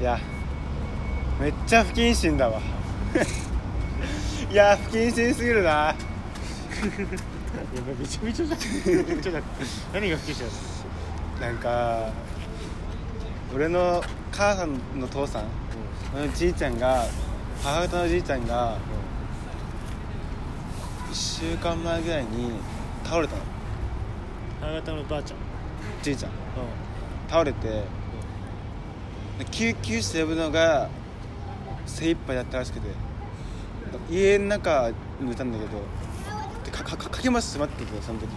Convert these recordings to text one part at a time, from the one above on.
いやめっちゃ不謹慎だわ。いや不謹慎すぎるな。いやめちゃめちゃじゃん。何が不謹慎だなんか俺の母さんの父さん俺のじいちゃんが母方のじいちゃんが1週間前ぐらいに倒れたの。母方のばあちゃん。じいちゃん。う倒れてで救急車呼ぶのが精一杯だったらしくて。家の中にいたんだけどでかかかかけますって待っててその時。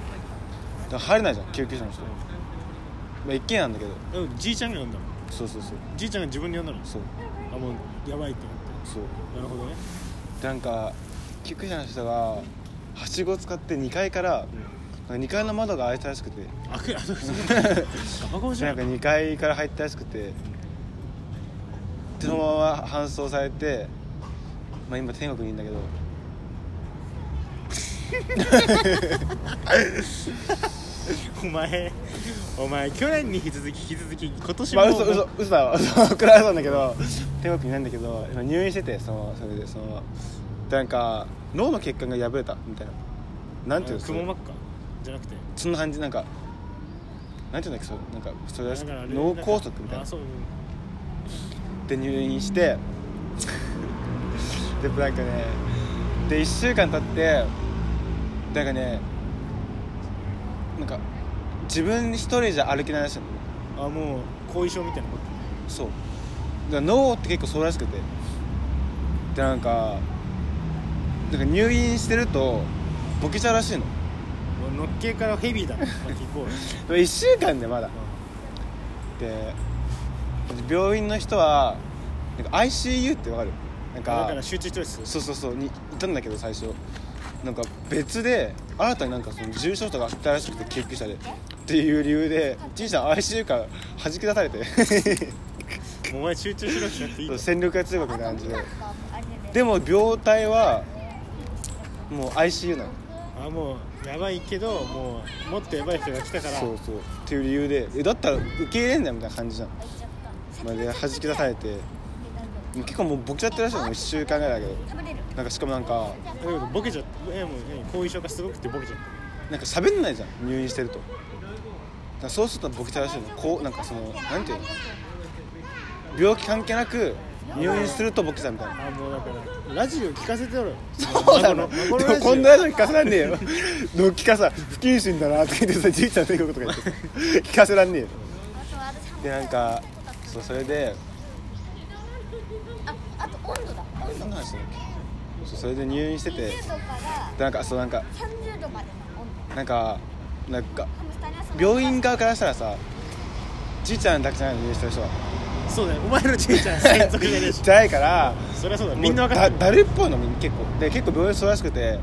だ入れないじゃん救急車の人。まあ一軒家なんだけど。んうんじいちゃんが呼んだの？そうそうそう。じいちゃんが自分で呼んだの？そう。あもうやばいって。なっそう。てなるほどね。でなんか救急車の人がはしごを使って2階から2階の窓が開いたらしくて。あくあそうそう。ガバガバじゃでなんんか2階から入ったらしくて。でそのまま搬送されて、まあ、今天国にいるんだけど。お前お前去年に引き続き引き続き今年も、まあ嘘嘘嘘だわ。嘘くらいなんだけど天国にいないんだけど今入院しててそのそれでそのでなんか脳の血管が破れたみたいな。なんていうのくも膜下？じゃなくて？そんな感じなんかなんていうんだっけそうなんかそれら脳梗塞みたいな。あそううんで入院してでなんかねで1週間経ってなんかねなんか自分一人じゃ歩けないらしいの。あもう後遺症みたいなこと？そう。だから脳って結構そうらしくて。でなんかなんか入院してるとボケちゃうらしいの。もうのっけからヘビーだまあ聞こうよ1週間でまだ。で病院の人はなんか ICU ってわかる？なんかだから集中ストレスそうそうそうにいたんだけど最初。なんか別で新たになんかその重症者があったらしくて救急車で。っていう理由でじいちゃん ICU から弾き出されて。お前集中しろしなくていい戦力が強くみたいな感じで。でも病態はもう ICU なのあもうやばいけどもうもっとやばい人が来たからそうそうっていう理由でえだったら受け入れんだよみたいな感じじゃんまあで弾き出されて。結構もうボケちゃってるらしいの。1週間ぐらいだけど。なんかしかもなんか。ボケちゃってえもう何後遺症がすごくてボケちゃってなんか喋んないじゃん。入院してると。だからそうするとボケちゃうらしいの。こうなんかそのなんていうの。病気関係なく入院するとボケちゃうみたいな。あもうだからラジオ聞かせてやろよ。そうなの孫でもこんなラジオ聞かせらんねえよ。のっきかさ不謹慎だなとか言ってさじいちゃんの言うことか言って。聞かせらんねえよ。でなんかそうそれで。ああと温度だ。温度。何の話だっけそうそれで入院してて。20度から。でなんかそうなんか。30度までの温度。なんかなんかハムスターにはその病院側からしたらさじいちゃんだけじゃないの入院してる人は。そうだよ。お前のじいちゃん専属じゃねえし。じゃないからそりゃそうだ。みんな分かってる。もうだだるっぽいのみんな結構。で結構病院そうらしくて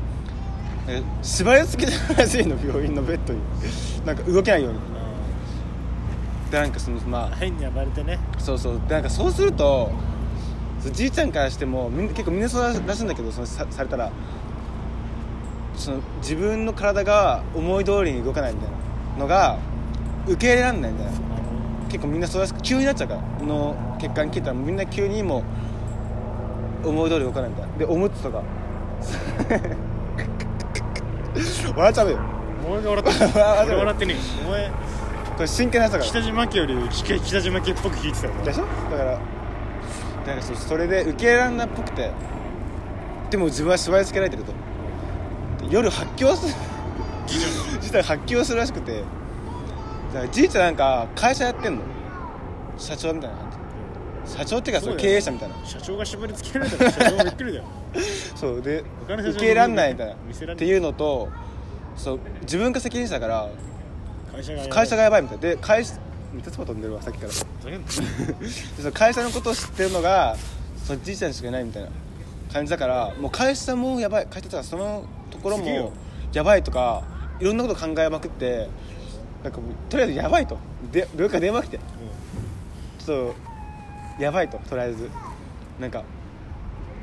え縛り付けてるらしいの病院のベッドに。なんか動けないようにでなんかそのまあ変に暴れてね。そうそう。でなんかそうするとじいちゃんからしてもみんな結構みんなそうらしいんだけどそのさされたら。その自分の体が思い通りに動かないみたいな。のが受け入れられないみたいな。結構みんなそうらしく急になっちゃうから。この血管切ったらみんな急にもう思い通り動かないみたいな。でおむつとか。笑っちゃうよ。お前が笑ってね笑俺笑ってねえお前これ真剣なやつだから。北島家より北北島家っぽく聞いてたよ。でしょ？だからなんかそうそれで受け入れられないっぽくて。でも自分は縛り付けられてると。で夜発狂する。実は発狂するらしくて。だからじいちゃんなんか会社やってんの。社長みたいな感じ。社長っていうかその経営者みたいな。社長が縛り付けられたら社長もびっくりだよ。そう。で他の社長受け入れらんないみたいな。見せらんない。っていうのとそう自分が責任者だから会社が会社がやばいみたいで会社三つも飛んでるわさっきから。その会社のことを知ってるのがそのじいちゃんしかいないみたいな。感じだからもう会社もやばい。会社とかそのところもやばいとかいろんなこと考えまくってなんかもうとりあえずやばいと。で病気から電話来て。ちょっとやばいととりあえず。なんか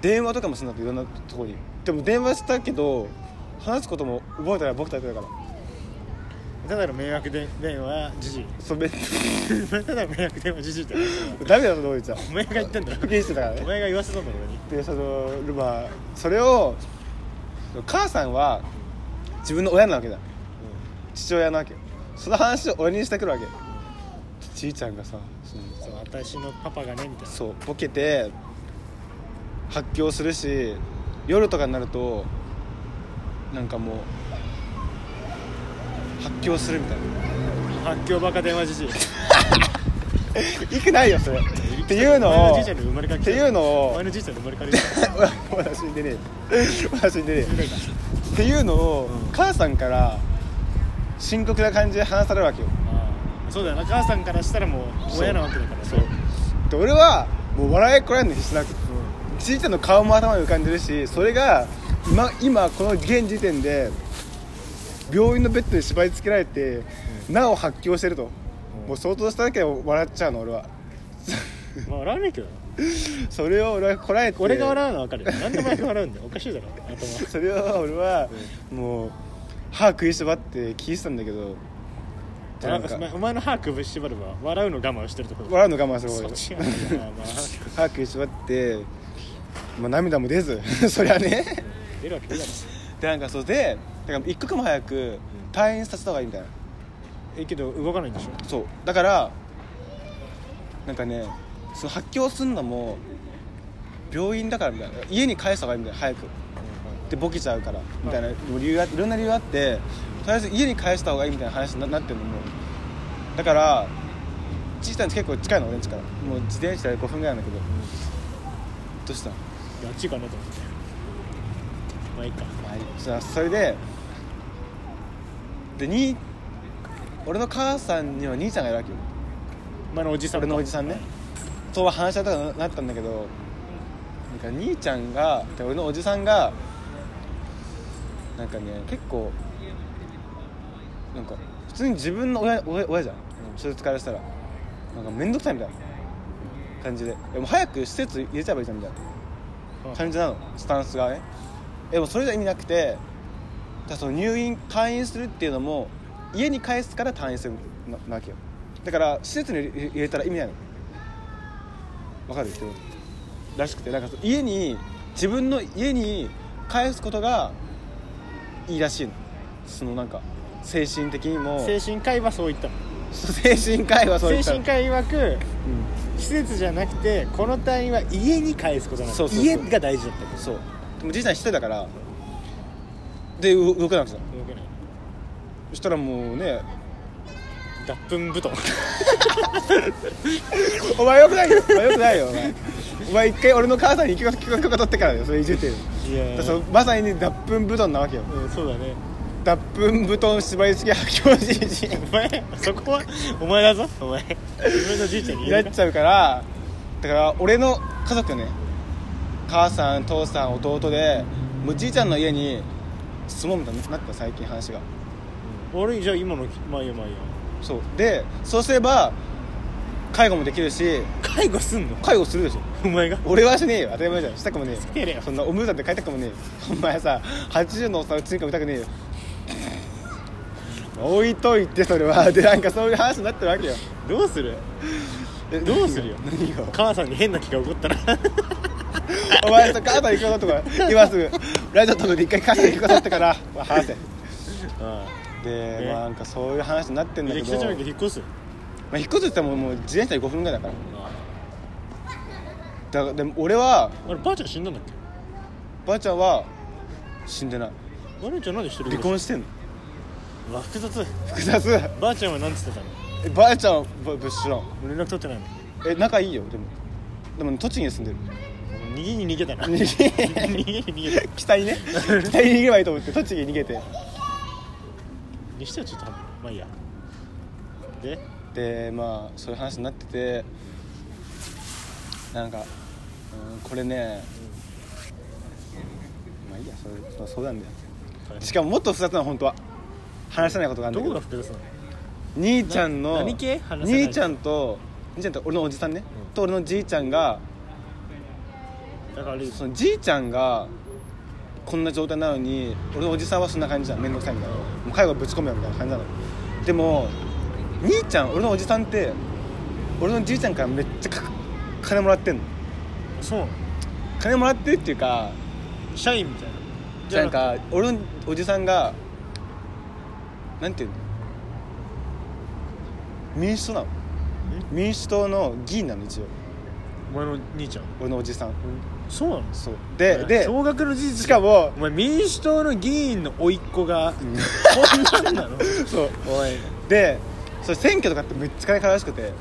電話とかもするんだっていろんなところに。でも電話したけど話すことも覚えたら僕たちだからただの迷惑で電話じじい。それただの迷惑電話じじいって。ダメだと思うじゃんお前が言ったんだろ不謹慎だからおね前が言わせたんだろでそのまあそれを母さんは自分の親なわけだ。父親なわけよ。その話を俺にしてくるわけ。じいちゃんがさその私のパパがねみたいな。そうボケて発狂するし夜とかになるとなんかもう発狂するみたいな。発狂バカ電話じじい。いくないよそれ。っていうのをっていうのをお前のじいちゃんに生まれ変わり私に出 ねえ。私に出ねえ。っていうのを、うん。母さんから深刻な感じで話されるわけよ。そうだよな。母さんからしたらもう親なわけだからそう。で俺はもう笑いこらえるの必死なくじいちゃんの顔も頭に浮かんでるしそれが今今この現時点で病院のベッドに縛り付けられて、なお発狂してると、うん。もう相当しただけで笑っちゃうの俺は。ま あ笑わないけどな。それを俺はこらえて。俺が笑うのは分かるよ。なんでお前が笑うんだよ。おかしいだろ。頭。それを俺はもう歯食いしばって聞いてたんだけど。なんか。お前お前の歯くぶしばれば笑うの我慢してるところ笑うの我慢するそ方っちやなまあ歯食いしばって、まあ、涙も出ず。そりゃね。出るわけないだろ。でなんかそうでだから一刻も早く退院させた方がいいみたいな。えけど動かないんでしょ？そう。だからなんかねその発狂すんのも病院だからみたいな。家に帰した方がいいみたいな早く。でボケちゃうからみたいな、理由がいろんな理由があってとりあえず家に帰した方がいいみたいな話にななってるのも。だからちいちゃん結構近いの俺ん家から。もう自転車で5分ぐらいなんだけど。どうした？いやあっちかなと思って。まあいいか。まあいい。じゃあそれででに俺の母さんには兄ちゃんがいるわけよ。お前のおじさん俺のおじさんね。そうは話し合いたくなったんだけどなんか兄ちゃんがで俺のおじさんがなんかね結構なんか普通に自分の親親親じゃん。手術からしたら。なんか面倒くさいみたいな。感じで。でも早く施設入れちゃえばいいじゃんみたいな。感じなの。スタンスがね。でもそれじゃ意味なくてだその入院退院するっていうのも家に帰すから退院するななわけよ。だから施設に入れたら意味ないの。わかる？ってらしくて。なんか家に自分の家に帰すことがいいらしいの。そのなんか精神的にも。精神科医はそう言ったの。精神科医はそう言った精神科医曰くうん。施設じゃなくてこの隊員は家に返すことなんだ。そうそうそう。家が大事だったそう。でもじいちゃん一人だからでう動けなくてさ動けない。そしたらもうね。脱粉布団 お前よくないよ。お前よくないよ。お前お前一回俺の母さんに許可取ってからだよ。それいじってる。いや。そのまさに脱粉布団なわけよ。うんそうだね。脱粉布団縛り付け発狂じじいお前そこはお前だぞお前。自分のじいちゃんになっちゃうからだから俺の家族ね。母さん父さん弟でもうじいちゃんの家に住もうみたいになった最近話が。俺じゃあ今のまあいいやまあいいや。そう。でそうすれば介護もできるし介護すんの？介護するでしょ。お前が？俺はしねえよ。当たり前じゃん。したくもねえよ。そんなおむだって帰りたくもねえよ。お前さ80のおっさんうちにか見たくねえよ置いといてそれは。でなんかそういう話になってるわけよ。どうする？えどうするよ？何が？母さんに変な気が起こったら お前さ母さん行くこととか今すぐラジオ止めて一回母さん行くことってから。まあ話せあで、ね。まあなんかそういう話になってあんだけど、北ま町駅引っ越す？あ、引っ越すって言ってももう自転車で5分ぐらいだから。だからでも俺はあればあちゃん死んだんだっけ？ばあちゃんは死んでない。ばあちゃんなんで一人離婚してんの。うわ複雑。複雑。ばあちゃんは何つってたの？えばあちゃんはぶぶっ知らん。連絡取ってないの？え仲いいよでも。でも栃木に住んでる逃げに逃げたな。逃げ。に逃げた北にね。北に逃げればいいと思って栃木に逃げて。にしてはちょっとまあいいや。で？でまあそういう話になっててなんか、うん、これね、まあいいやそれまあそうなんだよ。しかももっと複雑なの本当は。話せないことがあるんだど。こけどが複雑なの？兄ちゃんの兄ちゃんと兄ちゃんと俺のおじさんね、うん。と俺のじいちゃんがだからそのじいちゃんがこんな状態なのに俺のおじさんはそんな感じじゃん。面倒くさいみたいな。もう介護ぶち込むよみたいな感じなの。でも兄ちゃん俺のおじさんって俺のじいちゃんからめっちゃか金もらってんの。そう。金もらってるっていうか社員みたいな。じゃあなんか俺のおじさんがなんていうの？民主党なの。民主党の議員なの一応。お前の兄ちゃん？俺のおじさんそうなの？そうでで驚愕の事実。しかもお前民主党の議員の甥っ子がうん。こんなんなの？そう。おい。でそれ選挙とかってめっちゃ金かかるらしくて。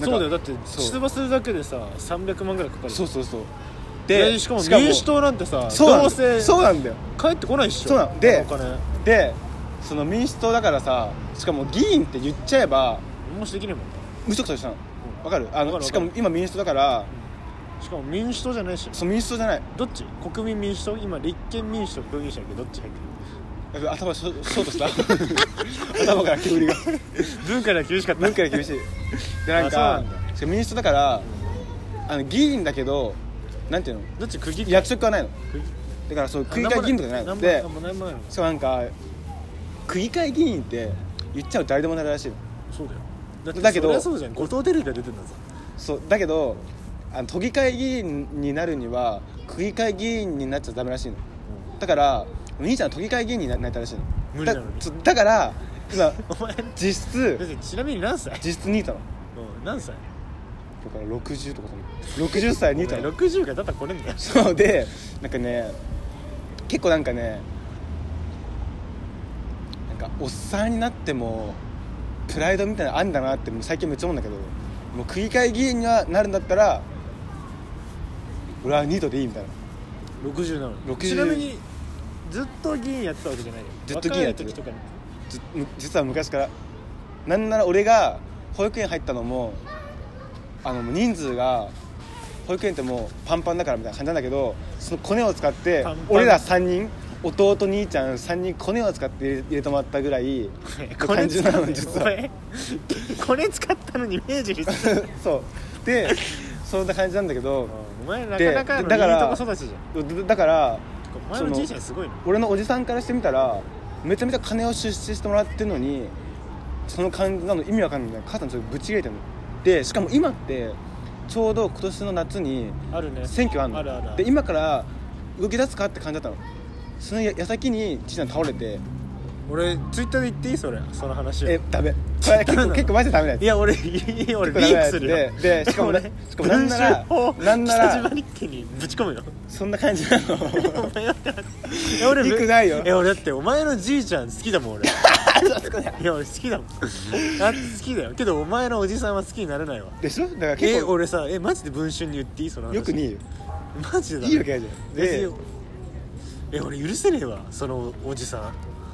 そうだよ。だって出馬するだけでさ300万ぐらいかかるそうそうそう。でしかも民主党なんてさそうそうなんだよ。帰ってこないっしょ。そうなのででその民主党だからさしかも議員って言っちゃえば何もしできねえもん無職としたの。うん。わかる？あのしかも今民主党だからしかも民主党じゃないしそう民主党じゃない。どっち？国民民主党？今立憲民主党分離したけどどっち入って頭ショショートした？頭から煙が。る 文化では厳しかった。文化が厳しい。でなんあそうかなんだ。しかも民主党だからあの議員だけどなんていうの？どっち？区議役職はないの。だからそう区議会議員とかじゃないの。でなんもなんもないの。しかもなんか区議会議員って言っちゃうと誰でもなるらしいの。そうだよ。だってだけどそりゃそうじゃん。後藤テレビが出てんだぞ。そうだけどあの都議会議員になるには区議会議員になっちゃダメらしいの。だからお兄ちゃんは都議会議員にななりたいらしいの。無理なのにだから今 お前実質ちなみに何歳？実質ニートなのうん何歳？だから60とかその60歳ニートなの60がだったら来れんだよ。そうでなんかね結構なんかねなんかおっさんになってもプライドみたいなのあんだなってもう最近めっちゃ思うんだけどもう区議会議員にはなるんだったら俺はニートでいいみたいな。60なの。60ちなみにずっと議員やってたわけじゃないよ。ずっと議員やってる。若い時とかに。じ実は昔から。なんなら俺が保育園入ったのもあの人数が保育園ってもうパンパンだからみたいな感じなんだけどそのコネを使ってパンパン。俺ら3人弟兄ちゃん3人コネを使って入れ入れてもらったぐらいこれ使感じなのった実は。これ使ったのに明治にそう。でそんな感じなんだけどお前なかなかのいいだからとこ育ちじゃん。だだからお前のじいちゃんすごいな。俺のおじさんからしてみたらめちゃめちゃ金を出資してもらってるのにその感じなの意味わかんない。母さんちょっとぶち切れてるの。でしかも今ってちょうど今年の夏に選挙あんの。あるあるある。で今から動き出すかって感じだったの。そのや矢先にじいちゃん倒れて俺ツイッターで言っていい？それ。その話を。えダメ。結構結構マジでダメなやつ。いや俺いい俺リークするよ。ででしかもね俺しかもなんならなんなら北島日記にぶち込むよ。そんな感じなの。お前は。え俺低くないよ。え俺だってお前のじいちゃん好きだもん俺。いや俺好きだもん。あ好きだよ。けどお前のおじさんは好きになれないわ。でしょ？だからえ結構俺さえマジで文春に言っていい？その話。よくねえよ。マジでだいいわけないじゃん。え俺許せねえわ。そのおじさん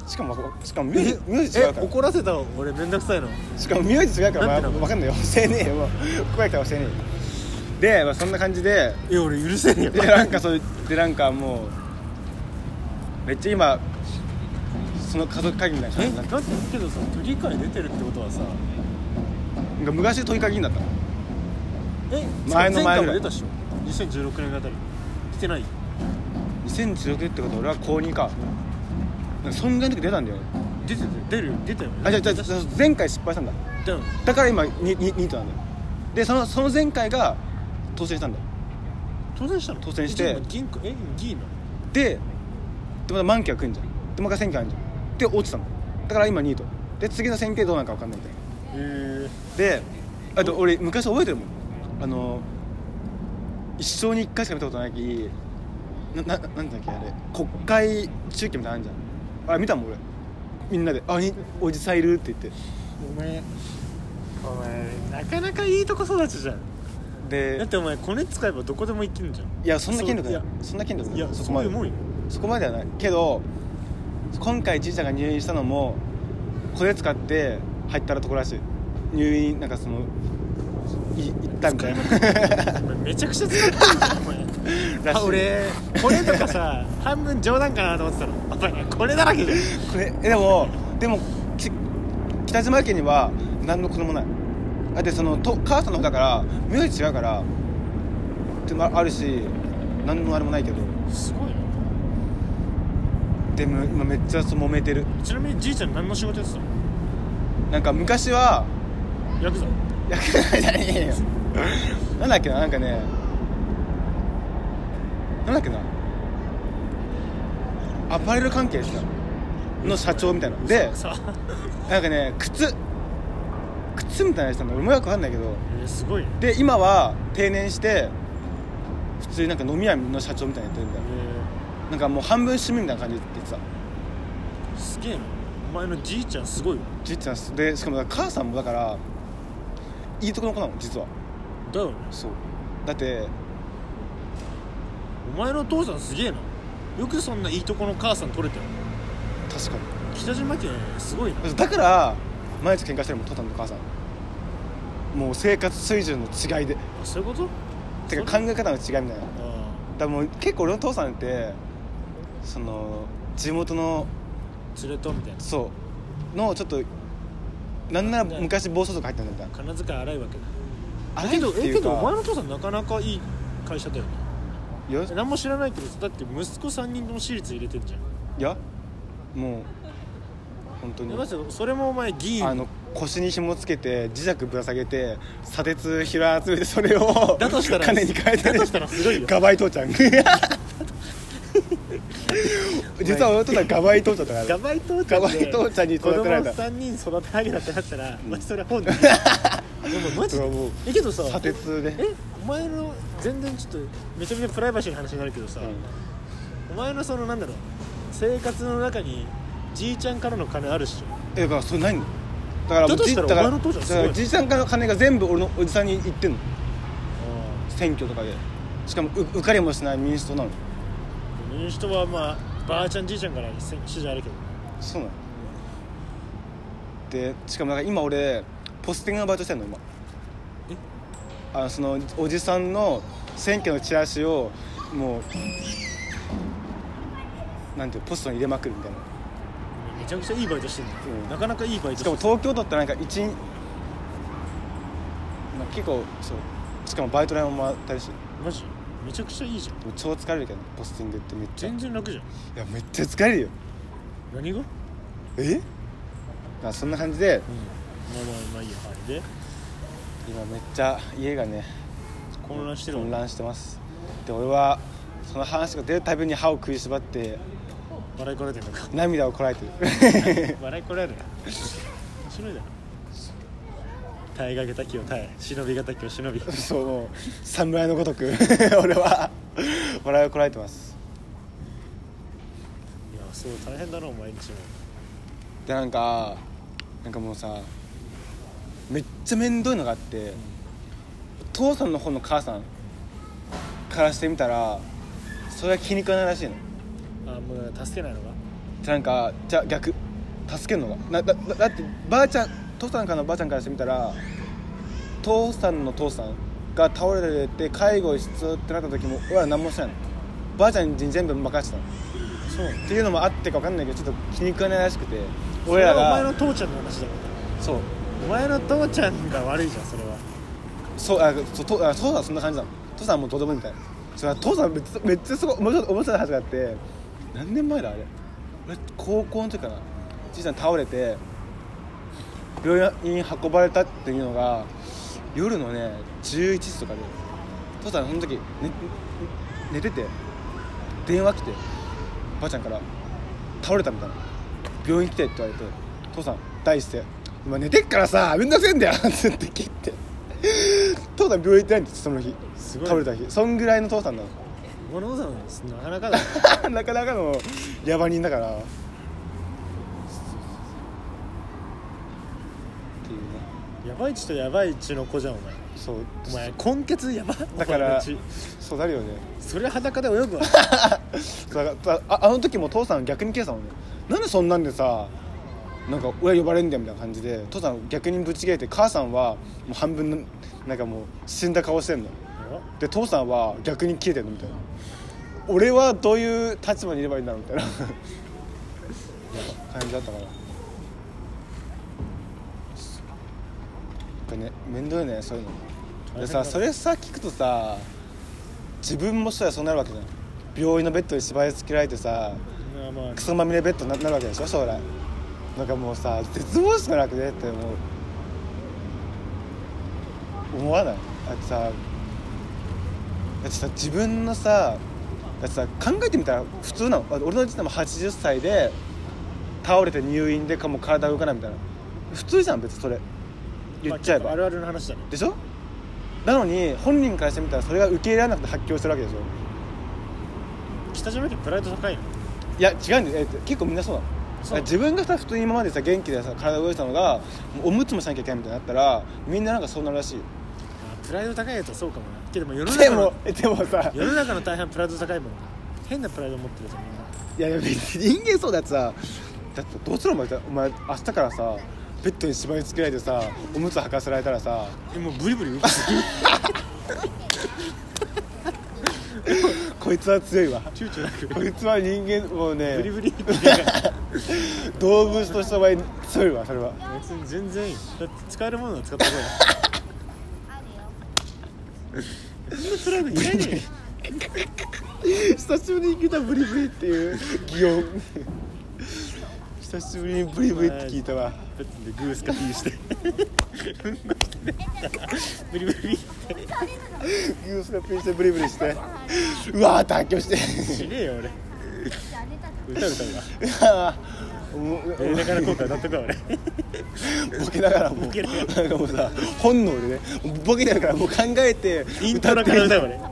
しかもしかも名字名字違えうから。怒らせたわ俺めんどくさいの？しかも名字違うから、まあ、分かんないよ。教えねえよ。もうここやから教えねえよ。で、まあ、そんな感じで。え俺許せねえよ。でなんかそうでなんかもうめっちゃ今その家族会議みたいな感えじになって。だけどさ都議会出てるってことはさ昔都議会議員だったの。え前の前ぐらい前回も出たっしょ？2016年あたり。来てない？2016年ってことは俺は高2か。なんかそんぐらいの時出たんだよ。ね出てた出る出たよ。ねあじゃあじゃ前回失敗したんだ。だから今ニニニートなんだよ。でそのその前回が当選したんだよ。当選したの？当選して。え銀行え議員なの？ででまた満期が来るんじゃん。でまた選挙あるじゃん。で落ちたのだから今ニート。で次の選挙でどうなるか分かんないみたいな。へえであと俺昔覚えてるもん。あの一生に一回しか見たことないきなななんだっけあれ。国会中継みたいなのあるじゃんあれ見たもん俺。みんなで「あにおじさんいる」って言って。お前お前なかなかいいとこ育ちじゃん。だでってお前コネ使えばどこでも行けるじゃん。いやそんな権力ない。そんな権力ない。いやそこまで。もんよそこまではない。けど今回じいちゃんが入院したのもこれ使って入ったらところらしい。入院なんかそのい行ったみたいな。めちゃくちゃ使ってるじゃんお前あ俺これとかさ 半分冗談かなと思ってたの。お前これだらけじゃん。これえでもでもき北島家には何の子供もない。だってそのと母さんの方だから名字違うからってのもあるし何のあれもないけど。すごいなでも今めっちゃそう揉めてる。ちなみにじいちゃん何の仕事やってたの？なんか昔はヤクザ。ヤクザじゃねえよ。なんだっけななんかねなんだっけな。アパレル関係ですかの社長みたいな。でさなんかね靴。靴みたいなやつなんだ俺もよくわかんないけど。えーすごいね。で今は定年して普通になんか飲み屋の社長みたいなのやってるんだよえなんかもう半分趣味みたいな感じで言ってた。ーすげえな。お前のじいちゃんすごいわ。じいちゃんでしかも母さんもだからいいとこの子なの実は。だよね。そう。だってお前のお父さんすげえな。よくそんないいとこの母さん取れてる確か北島家すごいな。にだから毎日喧嘩してるもん父さんと母さん。もう生活水準の違いで。あそういうこと？てか考え方の違いみたいな。だかあらもう結構俺の父さんってその地元のあ連れとみたいな。そう。のちょっとなんなら昔暴走族入ったんだみたいな。金遣い荒いわけだ。あけどえけっていうか。どお前の父さんなかなかいい会社だよねいやえ何も知らないけどだって息子3人とも私立入れてんじゃん。いやもう本当に。えマジでそれもお前議員。あの腰に紐つけて磁石ぶら下げて砂鉄拾い集めてそれをだとしたら金に変えてだとしたらすごいよ。ガバイ父ちゃん。実は俺とはガバイ父ちゃんだから。ガバイ父ちゃんガバイ父ちゃんに育てられた。子供3人育て上げたってなったら、マジそれ本ででもマジ？でえけどさ。砂鉄で。えお前の全然ちょっとめちゃめちゃプライバシーの話になるけどさ、お前のそのなんだろう？生活の中にじいちゃんからの金あるっしょ。えだからそれ何だからだとしたらじだからお前の父ちゃんすごいだからじいちゃんからの金が全部俺のおじさんに行ってんの。選挙とかで。しかもう受かりもしない民主党なの民主党はまあばあちゃんじいちゃんから支持あるけど。そうなの。でしかもなんか今俺ポスティングのバイトしてんの今。あのそのおじさんの選挙のチラシをもうなんていうポストに入れまくるみたいな。めちゃくちゃいいバイトしてるうん。なかなかいいバイトしかも東京都ってなんか一日、まあ、結構そう。しかもバイト代ももらったりしてマジ？めちゃくちゃいいじゃん。超疲れるけどねポスティングってめっちゃ。い全然楽じゃん。やめっちゃ疲れるよ。何が？うんえ？まあそんな感じでまあまあまあいいやはい。で？今めっちゃ家がね混乱してる混乱してます。で俺はその話が出るたびに歯を食いしばって笑いこらえてんのか？涙をこらえてる。笑いこらえるな。面白いだろ。耐えがけたきを耐え忍びがたきを忍び。そうもう侍のごとく 俺は笑いをこらえてます。いやそう大変だな毎日も。でなんかなんかもうさめっちゃ面倒いのがあって、父さんの方の母さんからしてみたらそれは気に食わないらしいの。あもう助けないのか？じゃあなんかじゃあ逆。助けるのがなだだだってばあちゃん父さんからのばあちゃんからしてみたら父さんの父さんが倒れて介護必要ってなった時も俺ら何もしないの。ばあちゃんに全部任せてたの。そう。っていうのもあってか分かんないけどちょっと気に食わないらしくてそれ俺らはお前のが父ちゃんの話だろそうお前の父ちゃんが悪いじゃんそれは。そうあそうとあ父さんそんな感じなの。父さんもうどうでもいいみたいな。それは父さんめっちゃめっちゃすごい面白い面白い話があって。何年前だあれ。俺高校の時かな。じいちゃん倒れて病院に運ばれたっていうのが夜のね11時とかで。父さんその時寝寝てて電話来てばあちゃんから倒れたみたいな。病院来てって言われて父さん第一声「今寝てっからさめんどくせえんだよ」って言って切って。父さん病院行ってないんですその日。すごい。倒れた日。そんぐらいの父さんなの。お前の父さんなかなかだ なかなかの野蛮人だから。っていうね。やばいちとやばいちの子じゃんお前。そう。お前根血やば。だからそうなるよね。それ裸で泳ぐわ。だからああの時も父さん逆に消したもんね。なんでそんなんでさなんか親呼ばれんだよみたいな感じで父さん逆にぶち切れて母さんはもう半分のなんかもう死んだ顔してんの。で父さんは逆に消えてんのみたいな。俺はどういう立場にいればいいんだろうみたいな。感じだったから。これね面倒いねそういうの。でさそれさ聞くとさ自分もしたらそうなるわけじゃん。病院のベッドに縛り付けられてさまあまあクソまみれベッドにななるわけでしょ将来なんかもうさ絶望しかなくねって思う。思わない？だってさだってさ自分のさだってさ考えてみたら普通なの。あ俺のおじいちゃんも80歳で倒れて入院でかもう体動かないみたいな。普通じゃん別にそれ。言っちゃえば、まああるあるの話だね。でしょ？なのに本人からしてみたらそれが受け入れられなくて発狂してるわけでしょ。北島家プライド高いの？いや違うんだよ。え結構みんなそうなの自分がさ普通に今までさ元気でさ体を動いてたのがもうおむつもしなきゃいけないみたいになったらみんななんかそうなるらしい。プライド高いやつはそうかもな。けども世の中のえでもさ世の中の大半プライド高いもんな。変なプライド持ってるぞみんないやいや人間そうだってさだってどうするお前お前明日からさベッドに縛り付けられてさおむつ履かせられたらさ。えもうブリブリ動く こいつは強いわ。躊躇なく。こいつは人間もうねブリブリ。っ て動物としてお前強いわそれは。別に全然いい。だって使えるものは使った方がいい。そんなプラいらねえよ久しぶりに聞いたブリブリっていう擬音。久しぶりにブリブリって聞いたわベッドでグースかピーして。ブリブリ。ギュースがピンしてブリブリして。うわーって発狂して。しねえよ俺。歌歌うわやりながら今回歌っとくわ俺。ボケながらもうケなんかもうさ本能でねボケながらもう考えてイントロから歌うわ俺。ドゥ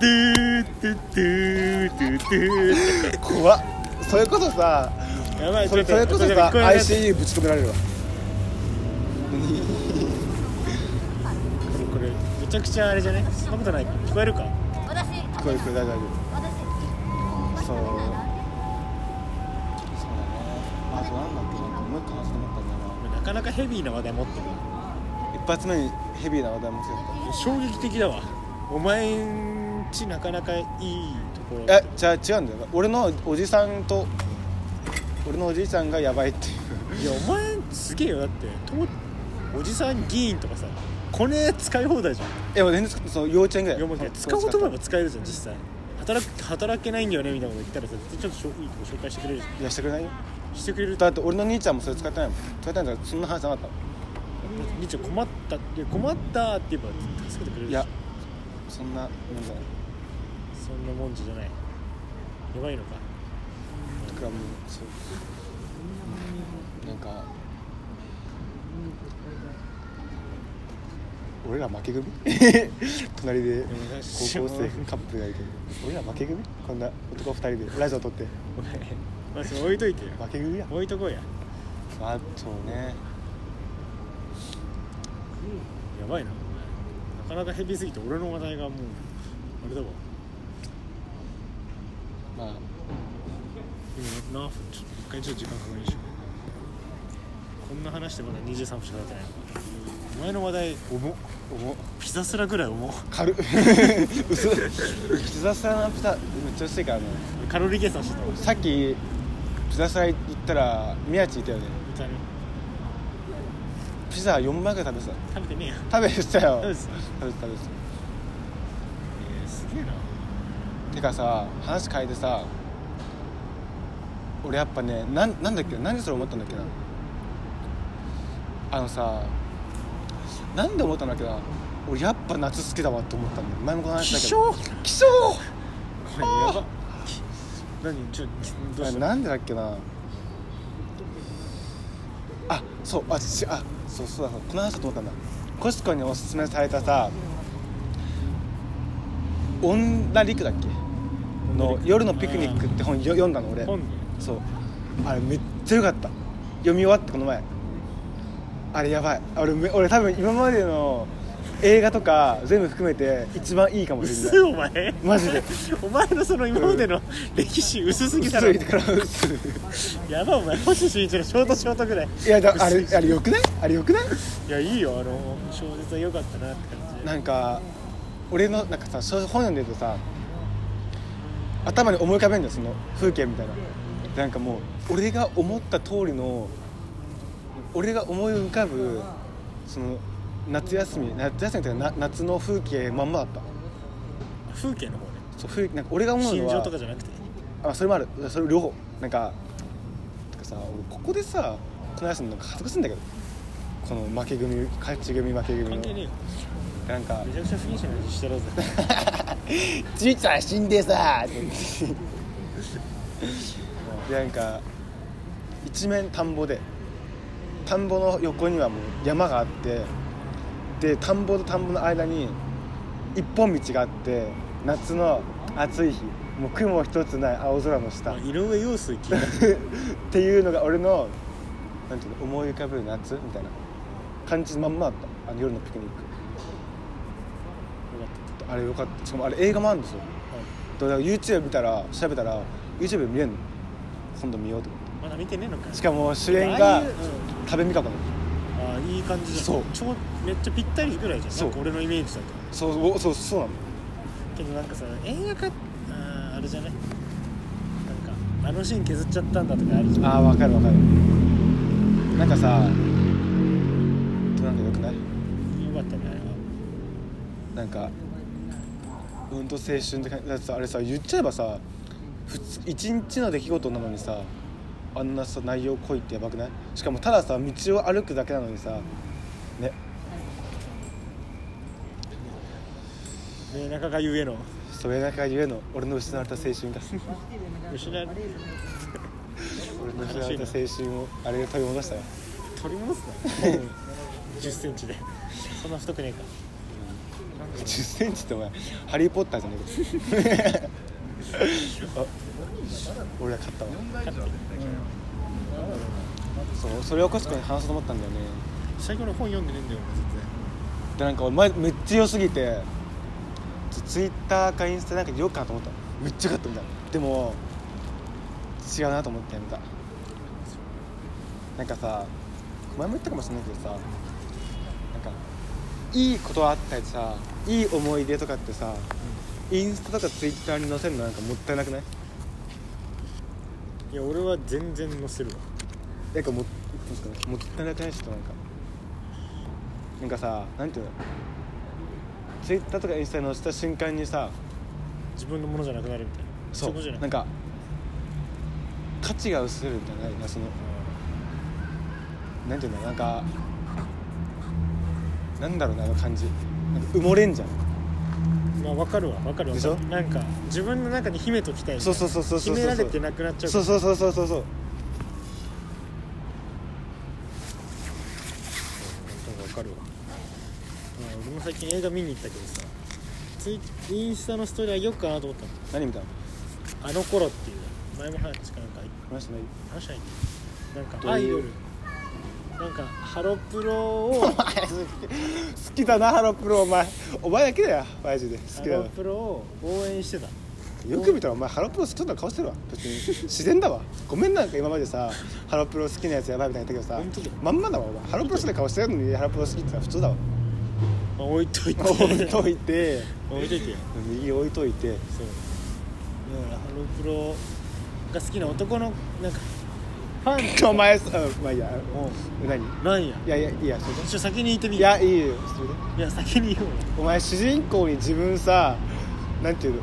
ードゥドゥドゥドゥって怖っ。それこそさやばいそれそれこそさ ICU ぶち込められるわこれめちゃくちゃあれじゃねそんなことない聞こえるか？私聞こえる聞こえる大丈夫。私そう。そうだねあとなんだっけなんかもう一個話して思ったんだよなかなかヘビーな話題持ってるな一発目にヘビーな話題持ってた。衝撃的だわお前んちなかなかいいところ。えじゃあ違うんだよ。俺のおじさんと俺のおじいちゃんがやばいっていう。いやお前すげえよ。だってとおじさん議員とかさコネ使い放題じゃん。えもう全然その幼稚園ぐらい。いやもうね使おうと思えば使えるじゃん実際。働く働けないんだよねみたいなこと言ったらさちょっといいとこ紹介してくれるじいやしてくれないよ。ゃんしてくれる？だって俺の兄ちゃんもそれ使ってないもん。使ってないんだからそんな話なかった兄ちゃん困ったいや困ったって言えば助けてくれるいやそんなもんじゃないそんなもんじゃない。やばいのか。だからもうそう。なんか俺ら負け組？隣で高校生カップルがいて俺ら負け組？こんな男二人でラジオ撮って。まあそれ置いといてよ。負け組や。置いとこうや。あそうね。やばいななかなかヘビーすぎて俺の話題がもうあれだわ。まあ。今何分ちょっと一回ちょっと時間確認しよう。こんな話してまだ23分しか経ってないお前の話題重っ。重っ。ピザスラぐらい重っ。軽っ。薄っ。ピザサラのピザめっちゃ薄いからね。カロリー計算してたわ。さっきピザサラ行ったら宮地いたよね。みたいなピザ4枚ぐらい食べてた。食べてねえや。食べてたよ。食べてた。食べてた食べてた。えー、すげえな。てかさ話変えてさ俺やっぱねなんなんだっけ何でそれ思ったんだっけな。あのさなんで思ったんだっけな。俺やっぱ夏好きだわって思ったんだよ。前もこの話だけど。気象？これやば。何？ちょどうしたなんでだっけな。あそうあちあそうそうだ。この話だと思ったんだ。コシコにおすすめされたさ「女陸」だっけ？の「夜のピクニック」って本よ読んだの俺。本そう。あれめっちゃよかった。読み終わってこの前あれやばい。俺め俺多分今までの映画とか全部含めて一番いいかもしれない。薄いお前。マジで。お前のその今までの歴史薄すぎだろ。薄いから。薄いやばいお前。星新一のショートショートぐらい。いやだあれあれよくない？あれよくない？いやいいよあの小説は良かったなって感じ。なんか俺のなんかさ小本読んでるとさ頭に思い浮かべるんだよその風景みたいな。でなんかもう俺が思った通りの俺が思い浮かぶその夏休み夏休みっていうかな夏の風景まんまだった。風景の方ね。そう風なんか俺が思うの心は情とかじゃなくて？あそれもある。それ両方。なんかてかさ俺ここでさこの話するのなんか恥ずかしいんだけど。この負け組勝ち組負け組の。関係ねえよ。なんかめちゃくちゃ不謹慎な話してるぜ「じいちゃん死んでさ」って。で なんか一面田んぼで田んぼの横にはもう山があってで田んぼと田んぼの間に一本道があって夏の暑い日もう雲一つない青空の下。っ井上陽水聞いた。ていうのが俺のなんていうの思い浮かべる夏みたいな感じまんまだった。あの夜のピクニック。あれよかった。しかもあれ映画もあるんですよ。だから YouTube 見たら調べたら YouTube で見れんの。今度見ようと思っまだ見てねえのか。てしかも主演ああがいううん多部未華子なのああいい感じじゃん。そう。ちょめっちゃぴったりぐらいじゃん。そう。なんか俺のイメージだと。そうおそうそうなの。けどなんかさ映画かあーあれじゃない？なんかあのシーン削っちゃったんだとかあるじゃん。ああ分かる分かる。なんかさなんかよくない？よかったねあれは。なんかうんと青春って感じだってさあれさ言っちゃえばさ普通一日の出来事なのにさあんなさ内容濃いってやばくない？しかもたださ道を歩くだけなのにさね。ね中がゆえの。それだけがゆえの。俺の失われた青春が。失われ俺の失われた青春をあれで取り戻したよ。取り戻すな1 0ンチで。そんな太くねえか。1 0ンチってお前ハリー・ポッターじゃねえか。あ 俺は勝ったわ。そうそれをコスコに話そうと思ったんだよね。最後の本読んでねえんだよでなんか俺前めっちゃ良すぎてツツイッターかインスタなんかでよっかなと思った。めっちゃ良かったみたいな。でも違うなと思ってやめた。なんかさ前も言ったかもしれないけどさなんかいいことあったりさいい思い出とかってさ、インスタとかツイッターに載せるのなんかもったいなくない？いや俺は全然載せるわ。なんかももったいなくない？ちょっとなんか。なんかさなんていうの？ツイッターとかインスタに載せた瞬間にさ自分のものじゃなくなるみたいな。そう。いうことじゃない。なんか価値が薄れるみたいななんかそのなんていうの？なんかなんだろうなあの感じ。なんか埋もれんじゃんまあ分かるわ分かる。わでしょ？なんか自分の中に秘めときたいそうそうそうそうそう秘められてなくなっちゃうそうそうそうそうそうそう。分かるわ、まあ、俺も最近映画見に行ったけどさツイインスタのストーリーあげよっかなと思ったの。何見たの？あの頃っていう。前も話かなんか。話してない。話しない。なんかアイドルなんかハロプロを。好きだなハロプロお前。お前だけだよマジで。好ハきだわロプロを応援してた。よく見たらお前ハロプロ好きな顔してるわ。別に。自然だわ。ごめんなんか今までさハロプロ好きなやつやばいみたいな言ったけどさ。まんまだわお前。ハロプロ好きな顔してるのにハロプロ好きってのは普通だわ。まあ置いといて。置いといて。置いといてよ。右置いといて。そう。だからハロプロが好きな男のなんかファン。お前さまあいいやも何うなんや？いやいやいいやそれでちょ先に言ってみいやいいよそれでいや先に言おう。よお前主人公に自分さなんていうの？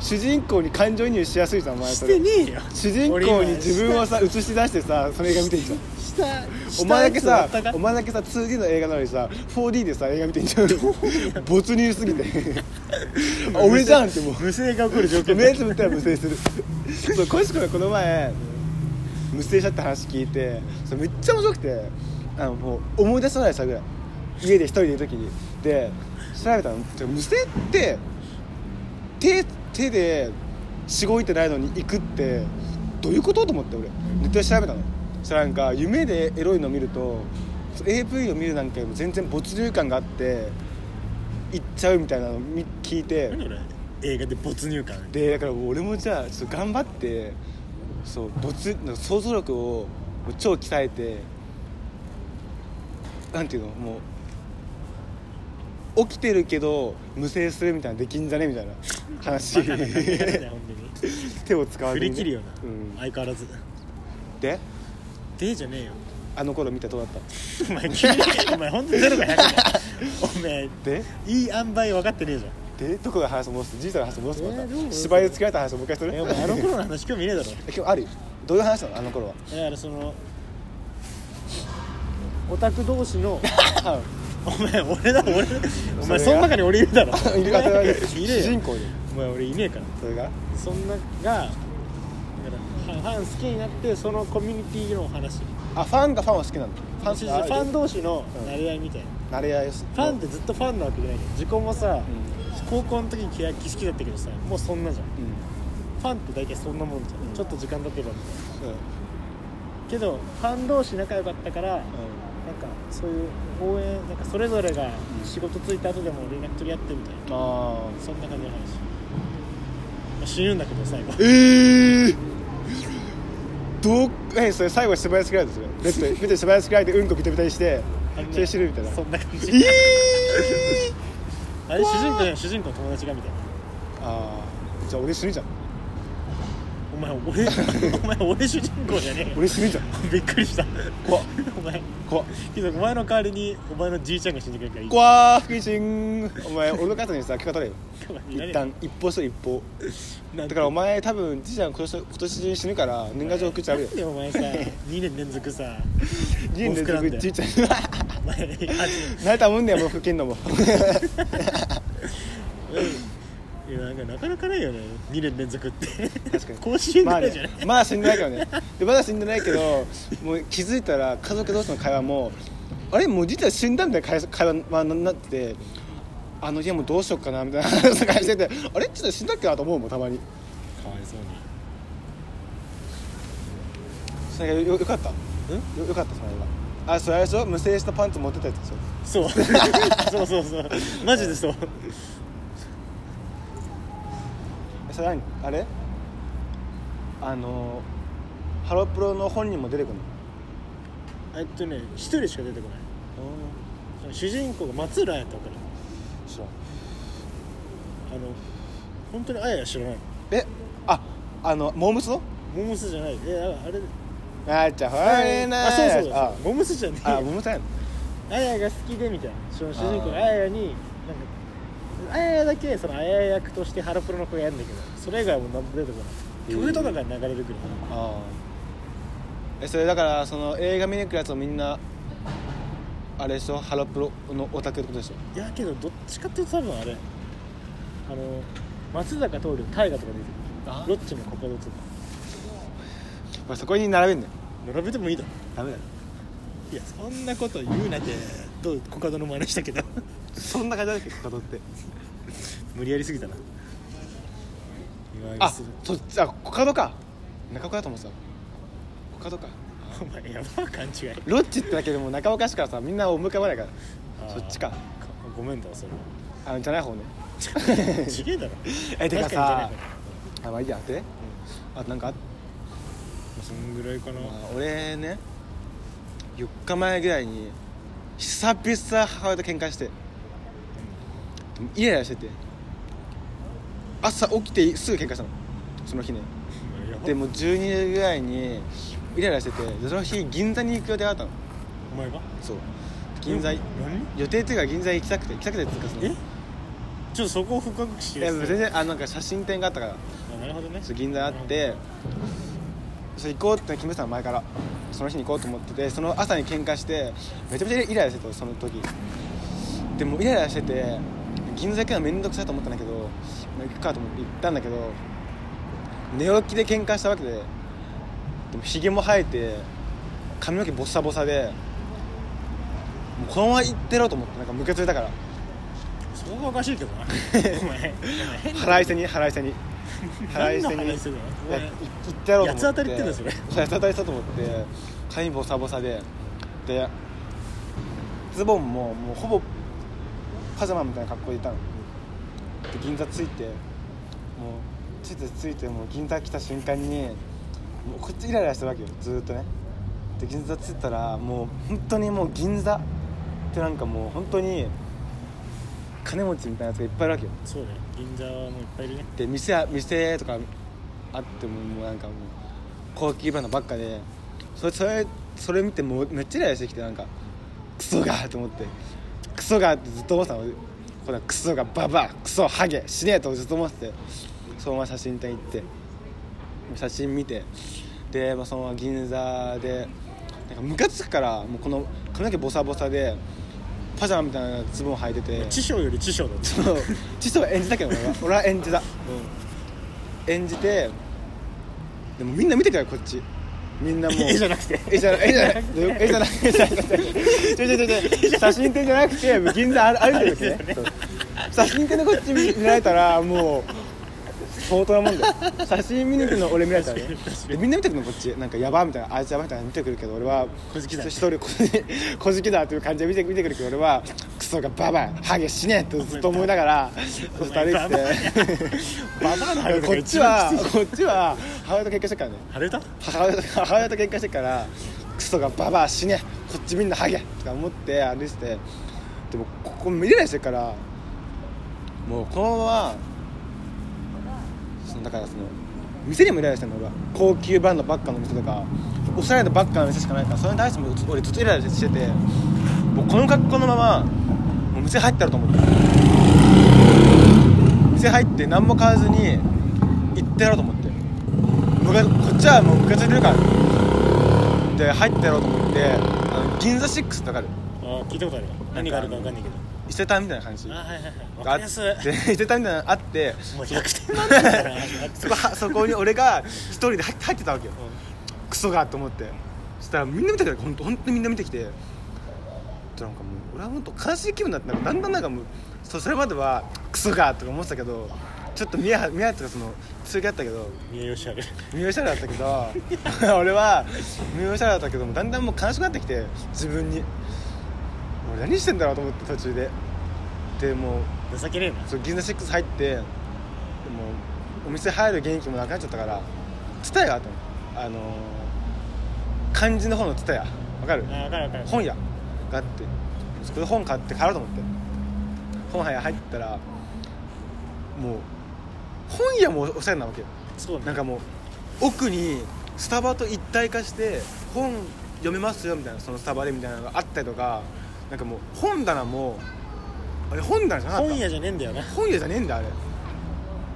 主人公に感情移入しやすいじゃんお前しそれ。てねえよ。主人公に自分をさ映し出してさその映画見てんじゃん。したお前だけさお前だけさ 2D の映画なのにさ 4D でさ映画見てんじゃん。没入すぎて。あ俺じゃんってもう。無声が起こる条件目つぶったら無声する。そうコシコがこの前無声したって話聞いてそれめっちゃ面白くてあのもう思い出さないさぐらい。家で一人でいる時に。で調べたの無声って手手でしごいてないのに行くってどういうことと思って俺。ネットで調べたの。そしたらなんか夢でエロいの見ると AV を見るなんかよりも全然没入感があって行っちゃうみたいなの聞いて。映画で没入感。でだから俺もじゃあちょっと頑張ってそう没なんか想像力を超鍛えてなんていうのもう起きてるけど無声するみたいなできんじゃねみたいな話。手を使わずに、ね、振り切るよな、うん、相変わらず。で？でじゃねえよ。あの頃見てどうだった？お前急にお前本当にゼロが100だお前で？いい塩梅分かってねえじゃんでどこが話を戻すじいさんの話を戻すまた、芝居で付き合った話をもう一回するあの頃の話興味ねえだろ。え今日ある？よどういう話なの？あの頃は。だからそのオタク同士のあ お前俺だ俺お前その中に俺いるだろ。いる方がいるいるよ。主人公で。お前俺いねえから。それが？そんながだからファンファン好きになってそのコミュニティのお話あファンがファンは好きなんだ。フファンファン同士のうん。慣れ合いみたいな、慣れ合いです。ファンってずっとファンなわけじゃないの自己もさ、高校の時に欅好きだったけどさもうそんなじゃん。うん。ファンって大体そんなもんじゃん、うん。ちょっと時間経てばみたいな。うん。けどファン同士仲良かったからなんかそういう応援なんかそれぞれが仕事ついた後でも連絡取り合ってみたいな。あそんな感じの話、まあ、死ぬんだけど最後。ーええどうえそれ最後素早く切られたそれベッドベッ素早く切られてうんこビタビタにしてあのねそれ死ぬみたいな。そんな感じ。ええあれ主人公主人公の友達がみたいな。ああじゃあ俺死ぬじゃんお前俺お前俺主人公じゃねえよ俺死ぬじゃんびっくりした怖っお前怖っけどお前の代わりにお前のじいちゃんが死んでくれるからいい怖ー福井しんお前俺の方にさ許可取れよ一旦一歩して一歩だからお前多分じいちゃん今年今年中に死ぬから年賀状送っちゃうよでお前さ2年連続さ2年連続じいちゃん慣れたもんだよもう吹けんのもいやなんかなかなかないよね。2年連続って。確かに。甲子園ぐまあじゃない、まだ死んでないけどね。でまだ死んでないけどもう気づいたら家族同士の会話もあれもう実は死んだみたいな会会話になってて。あの家もうどうしようかなみたいな話とかしてて あれちょっと死んだっけなと思うもんたまに。かわいそうに。それがよよかった？よよかったそれはあそれあれでしょ？無精したパンツ持ってたやつでしょ？そう。そうそうそう。マジでそう。えそれ何あれ？あのハロプロの本人も出てくるの？えっとね一人しか出てこない。主人公が松浦綾ってわかる知らん。あの本当にあやや知らないえ？ああのモームスの？モムスじゃない。えああれあーちゃんほれなあそうそうそうあモムスじゃねえあモームスやん。あやが好きでみたいな。その主人公あやになんかあやだけそのあや役としてハロプロの子やるんだけどそれ以外はもう何も出てこない。曲とかが流れてくるあー。えそれだからその映画見に来るやつをみんなあれでしょ？ハロプロのオタクってことでしょ？いやけどどっちかっていうと多分あれ。あの松坂桃李大河とか出てある。ロッチのコカドとかこれそこに並べんねん並べてもいいだろ。ダメだよ。いやそんなこと言うなってどうコカドの真似したけどそんな感じだっけコカドって。無理やりすぎたな。あそっちあコカドか。中岡だと思ってた。コカドか。お前やば勘違い。ロッチってだけでも中岡しかさみんな思い浮かばないから。そっちか。ごめんだわそれ。あのじゃない方ね。はちげえだろ。えてかさあまあいいやであなんかあそんぐらいかな、まあ、俺ね4日前ぐらいに久々母親と喧嘩してイライラしてて。朝起きてすぐ喧嘩したの。その日ね。でもう12時ぐらいにイライラしててでその日銀座に行く予定があったの。お前が？そう。銀座何？予定っていうか銀座行きたくて行きたくてっていうかその。え？ちょっとそこを深くして。いや全然あなんか写真展があったから。あなるほどね。そう銀座にあってそれ行こうって決めてたの前から。その日に行こうと思っててその朝に喧嘩してめちゃめちゃイライラしてたその時。でもイライラしてて銀座行くのは面倒くさいと思ったんだけど、まあ、行くかと思って行ったんだけど寝起きで喧嘩したわけででもひげも生えて髪の毛ボッサボサでもうこのまま行ってろと思ってなんかムカついたから。そこがおかしいけどな。お前。腹いせに腹いせに。腹いせに。行ってやろうと思って。八つ当たりってんだそれ。八つ当たりしたと思って髪ボサボサで。でズボンももうほぼパジャマみたいな格好でいたので銀座着いてもう着いて着いてもう銀座来た瞬間にもうこっちイライラしてるわけよ。ずーっとね。で銀座着いたらもう本当にもう銀座ってなんかもう本当に金持ちみたいなやつがいっぱいいるわけよ。そうね。銀座はもういっぱいいるね。で店は店とかあってももうなんかもう高級ブランドばっかでそれそれそれ見てもうめっちゃイライラしてきてなんかクソがと思ってクソがずっと思ってたのこれクソがババアクソハゲ死ねえとずっと思っててそのまま写真展行って写真見てで、まあ、そのまま銀座でなんかムカつくからもうこの髪の毛ボサボサでパジャマみたいなズボン履いてて知性より知性だった。そうチソは演じたけど俺は。俺は演じた。演じてでもみんな見てからこっちみんなもう。絵じゃなくて。絵じゃな絵じゃない絵じゃない絵じゃないちょちょちょちょ写真展じゃなくて銀座歩歩いてるわけね。そう。写真展でこっち見見られたらもう相当なもんだよ。写真見に行くの俺見られたらね。でみんな見てくるのこっち。なんかやばみたいなあいつやばみたいな見てくるけど俺は小じきだ。一人こ じきだっていう感じで見て見てくるけど俺はクソがババアハゲ死ねってずっと思いながらそして歩いててババアの春こっちはこっちは母親と喧嘩してるからね。晴れた母親と母親と喧嘩してるからクソがババア死ね。こっちみんなハゲ。とか思って歩いてて。でもここ見れないしてるからもうこのままそのだからその店にもいられしてるの俺は。高級ブランドばっかの店とかおしゃれなばっかの店しかないからそれに対しても俺ずっとイライラしててもうこの格好のままもう店入ったらと思って。店入って何も買わずに行ってやろうと思ってこっちはもうムカついてるから。で入ってやろうと思ってあの銀座6ってわかる？あ聞いたことあるよ。何があるか分かんないけど。伊勢丹みたいな感じ。あはいはいはい。伊勢丹みたいなのあってもう100点満点だからそこはそこに俺が一人で入って入ってたわけよ。クソがと思って。そしたらみんな見てくれ本当本当にみんな見てきて。でなんかもう俺は本当悲しい気分になってだんだんなんかもうそそれまではクソがとか思ってたけどちょっと見や見やとかその強気だったけど。見栄養士ある。見栄しゃれだったけど俺は見栄しゃれだったけどもだんだんもう悲しくなってきて自分に。俺何してんだろうと思って途中で。でもう情けねえな。そう銀座6入ってでもお店入る元気もなくなっちゃったから蔦屋があったの。あのー漢字の方の蔦屋わかる？あ分かる分かる。本屋があって。そこで本買って帰ろうと思って。本屋入ったらもう本屋もおしゃれなわけよ。そうなんかもう奥にスタバと一体化して本読めますよみたいなそのスタバでみたいなのがあったりとかなんかもう本棚もあれ本棚じゃなかった？本屋じゃねえんだよな本屋じゃねえんだあれ。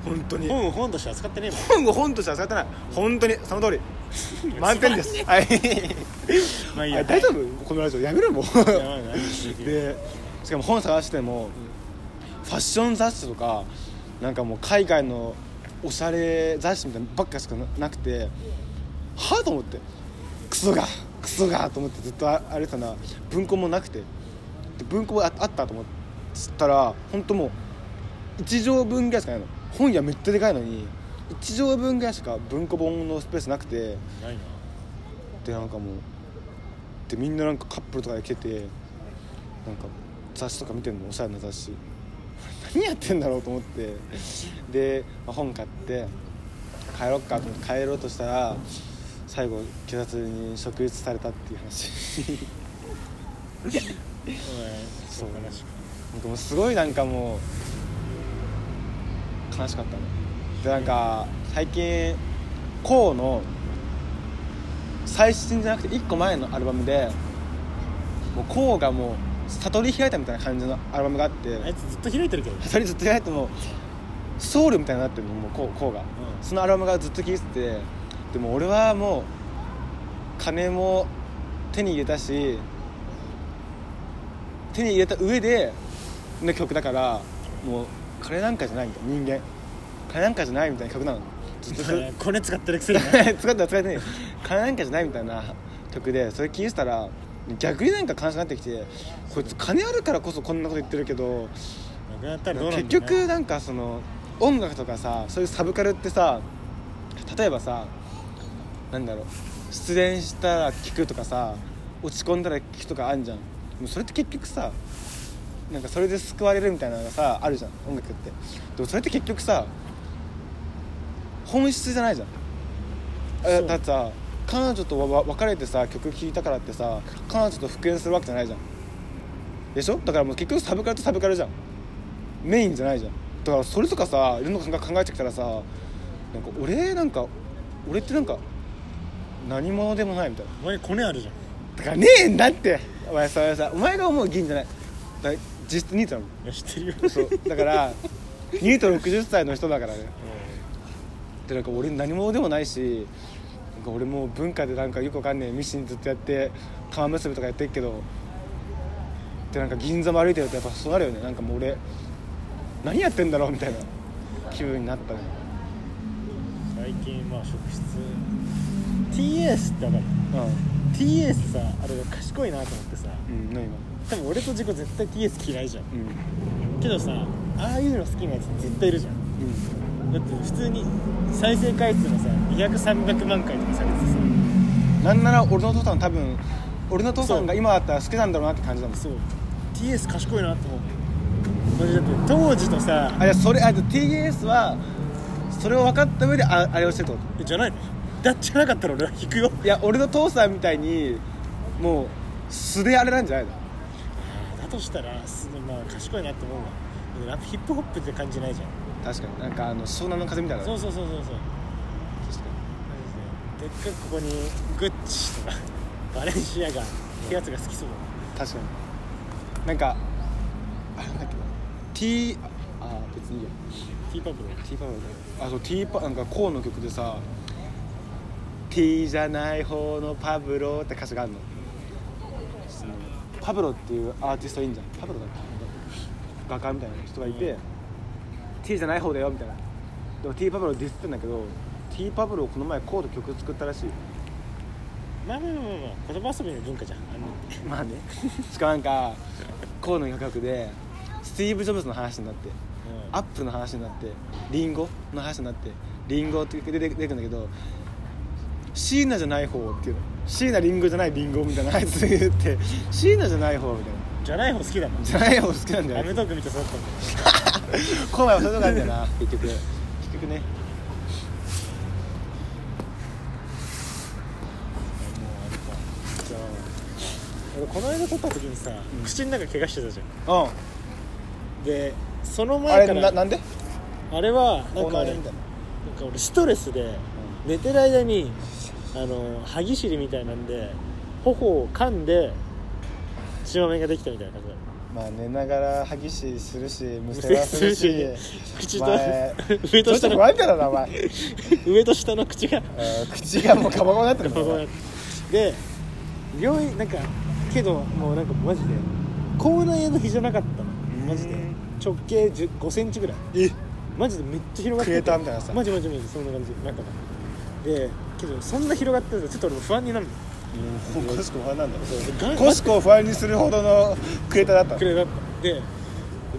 本当に。本を本として扱ってねえもん。本を本として扱ってない。本当にその通り。満点です。はい。まあいいや。あ大丈夫？このラジオ。やめるもんやばいな。でしかも本探してもファッション雑誌とかなんかもう海外のおしゃれ雑誌みたいなのばっかしかななくてはあと思って。クソがクソがと思ってずっと歩いてたな。文庫もなくて。で文庫もああったと思ったら本当もう1畳分ぐらいしかないの。本屋めっちゃでかいのに1畳分ぐらいしか文庫本のスペースなくて。ないな。でなんかもうでみんななんかカップルとかで来ててなんか雑誌とか見てんの？おしゃれな雑誌何やってんだろうと思ってで、まあ本買って帰ろっかと思って帰ろうとしたら最後警察に職質されたっていう話そう悲しいなんかもう。すごいなんかもう悲しかったね。でなんか最近コウの最新じゃなくて1個前のアルバムでもうコウがもう悟り開いたみたいな感じのアルバムがあって。あいつずっと開いてるけど。悟りずっと開いてもソウルみたいになってるのもうコウコウが、そのアルバムがずっと聴いてて。でも俺はもう金も手に入れたし手に入れた上での曲だからもう金なんかじゃないみたいな人間。金なんかじゃないみたいな曲なの。ずっとずコネ使ってるくせにな使ったら使ってね金なんかじゃないみたいな曲でそれ聴いてたら逆になんか悲しくなってきてこいつ金あるからこそこんなこと言ってるけど結局なんかその音楽とかさそういうサブカルってさ例えばさなんだろう失恋したら聴くとかさ落ち込んだら聴くとかあんじゃん。もうそれって結局さなんかそれで救われるみたいなのがさあるじゃん音楽って。でもそれって結局さ本質じゃないじゃん。だってさ彼女とわ別れてさ曲聴いたからってさ彼女と復縁するわけじゃないじゃん。でしょ？だからもう結局サブカルとサブカルじゃん。メインじゃないじゃん。だからそれとかさいろんな考えてきたらさなんか俺なんか俺ってなんか何者でもないみたいな。お前コネあるじゃん。だからねえんだって。お前それさお前が思う銀じゃない。だ実質ニートなの。知ってるよ。そう。だからニート60歳の人だからね。でなんか俺何者でもないし俺もう文化でなんかよくわかんねえミシンずっとやって玉結びとかやってるけどでなんか銀座も歩いてるとやっぱそうなるよね。なんかもう俺何やってんだろうみたいな気分になったね。最近まあ職質。TS ってわかる？う TS さあれが賢いなと思ってさ。んうん何今多分俺と自己絶対 TS 嫌いじゃん。うん。けどさああいうの好きなやつ絶対いるじゃん。うんだって普通に再生回数のさ200300万回とかされててさなんなら俺のお父さん多分俺のお父さんが今だったら好きなんだろうなって感じだもん。そう。TS 賢いなと思う。マジだって当時とさ。あいやそれあ TS はそれを分かった上でああれをしてるってこえじゃないの？だじゃなかったら俺は引くよ。といや俺の父さんみたいにもう素であれなんじゃないの？だとしたらすまあ賢いなって思うわ。でもやっぱヒップホップって感じないじゃん確かに。なんかあの湘南の風みたいなそうそうそうそうそう。でっかくここにグッチとかバレンシアガってやつが好きそう。だに確かに。なんかあれなんだっけな。T ああ別にいいや。ティーパブロ T パブロあそう T パなんかコーンの曲でさ T じゃない方のパブロって歌詞があるの。パブロっていうアーティストいいんじゃん。パブロだっけ？画家みたいな人がいて、うん T じゃない方だよみたいな。でも T パブロディスってんだけど T パブロこの前コード曲作ったらしい。まあまあまあまあ言葉遊びの文化じゃん。あのまあね。しかもなんかコードの曲でスティーブ・ジョブズの話になってアップルの話になってリンゴの話になってリンゴって出て出てくるんだけどシーナじゃない方っていうの。シーナリンゴじゃないリンゴみたいなあいつ言ってシーナじゃない方みたいな。じゃない方好きだもん。じゃない方好きなんだよ。アメトーク見て育ったんだよ今回はそういうとこあるんだよな。結局。結局ね。もうあれかじゃあ俺この間撮った時にさ、うん。口の中怪我してたじゃん。うでそのんあれ前からななんで？あれはなんかあれなんか俺ストレスで寝てる間にあの歯ぎしりみたいなんで頬を噛んで血まめができたみたいな感じだまあ寝ながら歯ぎしりするしむむせはするし口と前上と下の上と下の口が。うん口がもうカバコになってる で病院なんかけどもうなんかマジで口内炎の日じゃなかったの。マジで。うん。直径10 5センチぐらい。え？マジでめっちゃ広がってたいなさマジマジマジそんな感じ。なんかでけどそんな広がってるとちょっと俺も不安になるのコシコ不安なん。だコシコを不安にするほどのクリエイターだった。くれだった。で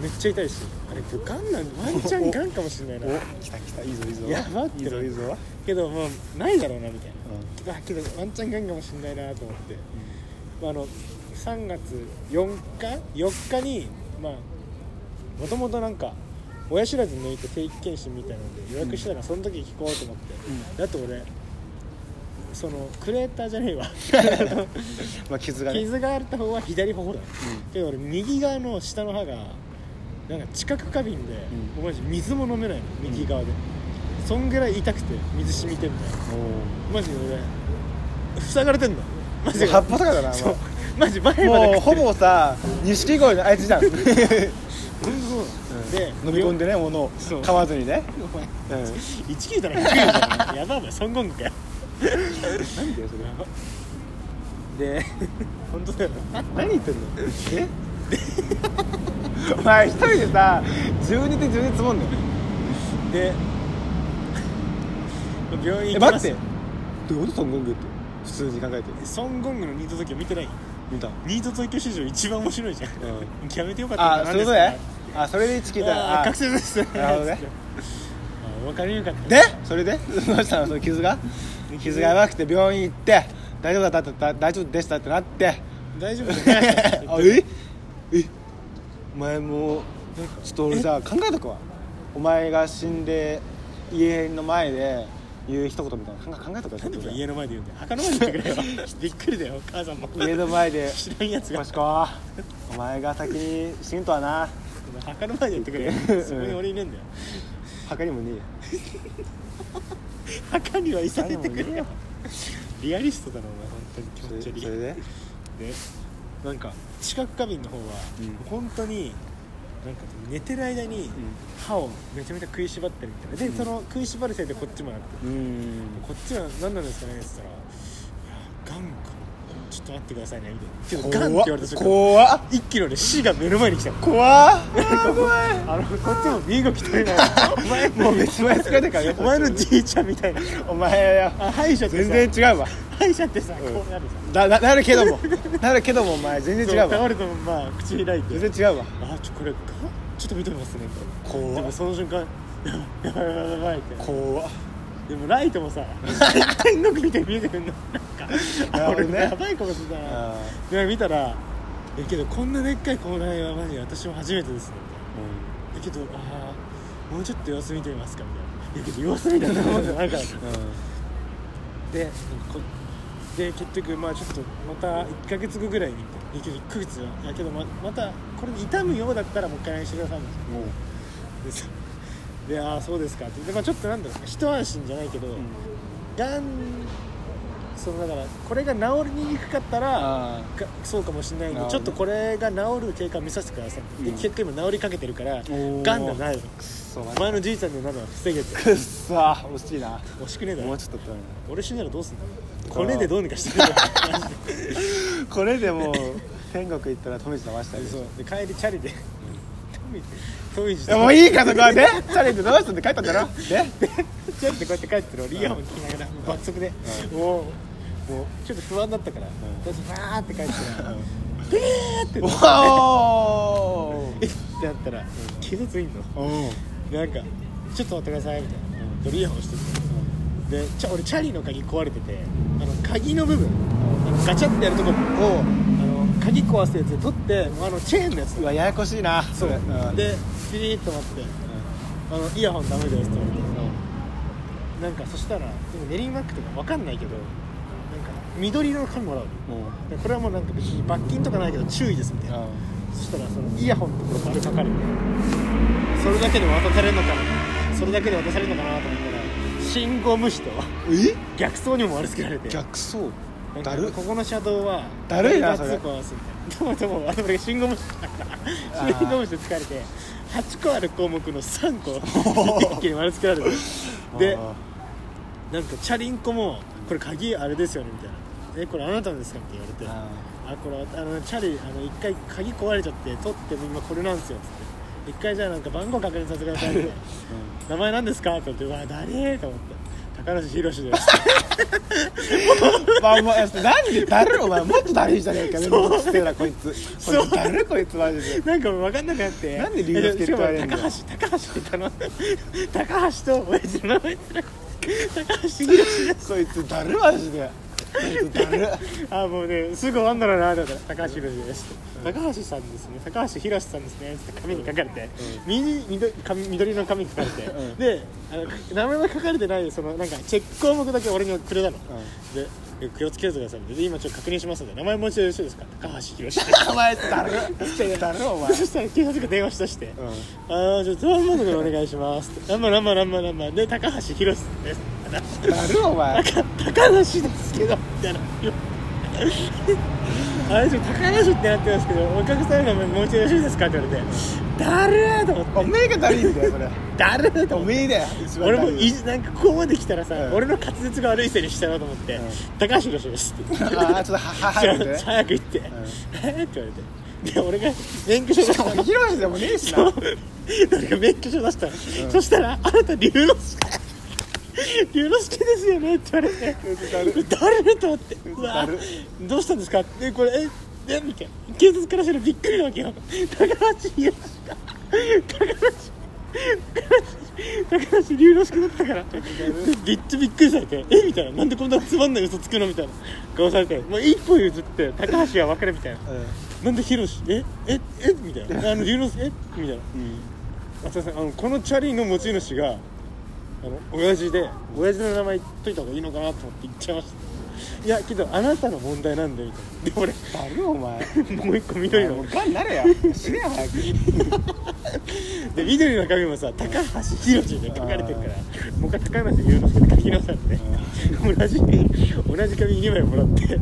めっちゃ痛いし。あれガンなんワンチャンガンかもしれないな。お来た来たいいぞいいぞ。やばって。いいぞいいぞ。けどもうないだろうなみたいな。あけどワンチャンガンかもしれないなと思って、まあ、あの3月4日？4日にまあもともとなんか親知らず抜いて定期検診みたいなので予約したらその時聞こうと思って、だって俺そのクレーターじゃねえわ。まあ傷がね。傷があった方は左頬だよ、けど俺右側の下の歯がなんか知覚過敏で、うもうマジ水も飲めないの右側で、そんぐらい痛くて水染みてみたいなマジで俺塞がれてんの。マジで。葉っぱとかだなもう。そう。マジ前までもうほぼさ錦鯉のあいつじゃん。本当そうで飲み込んでね物を。そう。噛まずにね。お前うん。19だな低いんだよやばいお前ソンゴングかよなんだよそれ。で本当だよ。何言ってんの？え？お前一人でさ12手12積もんので病院え行きます。待って。どういうこと？ソンゴングって。普通に考えて。ソンゴングのニート東京見てない？見た。ニート東京史上一番面白いじゃん、う やめてよかったあそういうことね。あそれで1聞いたああ学生です。なるほどね。あ分かりにくかった。で？それで？どうしたの？その傷が？傷がやばくて病院行って大丈夫だった大丈夫でしたってなって。大丈夫じゃない あえ？え？お前もうちょっと俺さ考えとくわ。お前が死んで家の前で言う一言みたいな。考え考えとくわちょなんでっと家の前で言うんだよ。墓の前で言ってくれよ。びっくりだよお母さんも。家の前で。知らんやつが。コシコお前が先に死ぬとはな。墓の前で言ってくれよ。うんそこに俺いねえんだよ。墓にもね 墓にはいさせてくれよリアリストだなお前。本当に気持ち悪い。それででなんか知覚過敏の方は、うん本当になんか寝てる間に歯をめちゃめちゃ食いしばってるみたいな。でその食いしばるせいでこっちもなって。うん。こっちは何なんですかねって言ったら「いやがんかちょっと待ってくださいね」みたいなけどがんって言われた瞬間。怖っ。一気のね死が目の前に来た。の怖っ。あのこっちも身動き取れない。お前もう別前使ってから。ねお前のじいちゃんみたいな。お前歯医者ってさ。全然違うわ。歯医者ってさ、ん。こうなるさだななるけども。なるけどもお前全然違うわ。倒れてもまあ口開いて。全然違うわ。あちょこれがちょっと見てみますね。怖っ。でもその瞬間やばいやばいやばいって。怖っでもライトもさ 天国みたいに見えてくんの。なんかあ俺ねやばいかもしれな。いなで見たら「えけどこんなでっかい口内はマジで私も初めてですね」みたいなだけどああもうちょっと様子見てみますかみたいな「いやけど様子見たいなもんじゃないから」でこで結局まあちょっとまた1か月後ぐらいに「いやけど1ヶ月はやけどままたこれで痛むようだったらもう一回 LINE してください」みたいなでああそうですか。ってで、まあ、ちょっとなんだろう一安心じゃないけど、がんそのだからこれが治りにくかったらそうかもしれないんでなる。ほどちょっとこれが治る経過を見させてください、でうん。結果今治りかけてるからー。がんがないの。くっそお前のじいちゃんになるのは防げてくっそ惜しいな。惜しくねえだろ。もうちょっと俺死んだらどうすんの？あー骨でどうにかして これでもう天国行ったら富士騙したりそう。で帰りチャリでもういいかそこはね。チャレンジどうしたって帰ったんだろ。でチャリでこうやって帰ってる俺イヤホン聞きながら爆速で。もうもうちょっと不安だったから。とりあえずバーって帰ってたらピーってって。ってなったら警察いんの。なんか「ちょっと待ってください」みたいな。でイヤホンしてて。でちゃ俺チャリの鍵壊れててあの鍵の部分ガチャってやるとこを鍵壊すやつで取ってあのチェーンのやつ。うわややこしいな。そう。れ。ん。でピリッと待って。あのイヤホンダメですって言われて。なんかそしたらでも練馬区とかわかんないけどなんか緑色の紙もらうの。もでこれはもうなんか別に罰金とかないけど注意ですみたいな。うそしたらそのイヤホンのところ丸書かれてそれだけで渡されるのかな。それだけで渡されるのかなと思ったら信号無視とえ？逆走にも丸つけられて。逆走？だる。ここの車道はだるいな通行ですみたいな。でもでもあ信号無視信号無視で疲れて8個ある項目の3個 一気に丸つけられて。であなんかチャリンコもこれ鍵あれですよねみたいな。えこれあなたのですか？って言われて。ああこれあのチャリあの一回鍵壊れちゃって取って今これなんですよっつって。一回じゃあなんか番号確認させてくださいみたいな名前なんですか？って言ってうわ誰と思って高梨宏です。まあお前なんでだるお前もっとだるいじゃねえかめんどくせえなこいつ。こいつだるこいつマジで。なんか分かんなくなってなんで龍之介って言われんのしかも高橋高橋って言ったの高橋と親父の高橋宏です。こいつだるマジであもうねすぐ終わんだろうなと思ったら高橋宏です。高橋さんですね。高橋宏さんですね。って紙に書かれて、右緑紙緑の紙に書かれて、うん。であの名前は書かれてないそのなんかチェック項目だけ俺にくれたの、でえ気をつけてくださいで今ちょっと確認しますので名前もう一度よろしいですか？高橋宏お前だる だるお前。そしたら警察が電話しとして、うああじゃあドア番号でお願いします。って何番何番何番何番で高橋宏です。んだるお前。高高梨ですけどみたいなあれちょっと高梨ってなってますけどお客さんの名前もう一度よろしいですかって言われてだるーと思って。おめえがだるいんだよそれ。だるーと思って。おめえだよ俺もいいなんかここまで来たらさ、うん。俺の滑舌が悪いせいにしたなと思って、うん。高橋宏ですって言って。ああちょっとはは早くね。早く行って、えーって言われて。で俺が免許証出したの。ヒロシでもねえしな。そう。誰か免許証出したの、そしたら「あなた龍之介龍之介ですよね」って言われて。誰と思って。うわどうしたんですか？ってこれええみたいな。警察からしたらびっくりなわけよ。高橋宏が高橋高橋龍之介だったから。めっちゃびっくりされて。えみたいな。なんでこんなつまんない嘘つくの？みたいな。顔されて。もう一歩譲って高橋は分かるみたいな。なんでヒロシえええみたいな。あの龍之介？えみたいな。あすいませんあのこのチャリの持ち主があの親父で親父の名前言っといた方がいいのかなと思って言っちゃいましいやけどあなたの問題なんでみたいな。で俺誰よお前？もう一個緑の。もうガンなれや死ねよ早く。で緑の紙もさ高橋宏って書かれてるからもう一回高橋宏之介って書き直されて同じ同じ紙2枚もらって。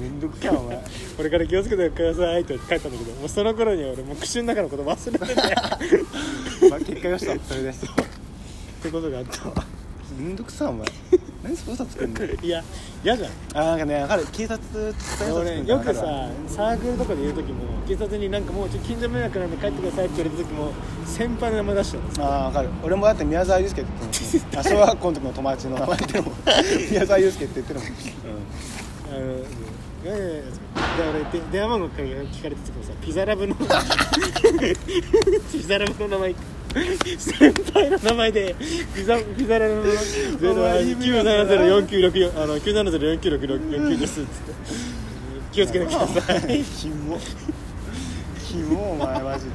めんどくさいお前。これから気をつけてくださいって書いたんだけどもうその頃には俺もう口の中のこと忘れてて。っ まあ結果よしとそれでてことがあったわ。めんどくさいお前。何そこ嘘つくんだよ。いや嫌じゃん。あなんかね分かる。警察伝え俺よくさサークルとかで言う時も警察になんかもうちょっと近所迷惑なんで帰ってくださいって言われた時も先輩の名前出しちゃうんですああ分かる。俺もだって宮沢祐介って言ってるもん。あ小学校の時の友達の名前言ってるも。ん 宮沢祐介って言ってるもん、あのいやいやいやで俺で電話番号聞かれてたけどさピザラブのピザラブの名前先輩の名前でピザピザラブのゼロ九七ゼロ四九六四あの九七ゼロ四九六六四九ですっつって気をつけてくださいキモキモお前マジでっ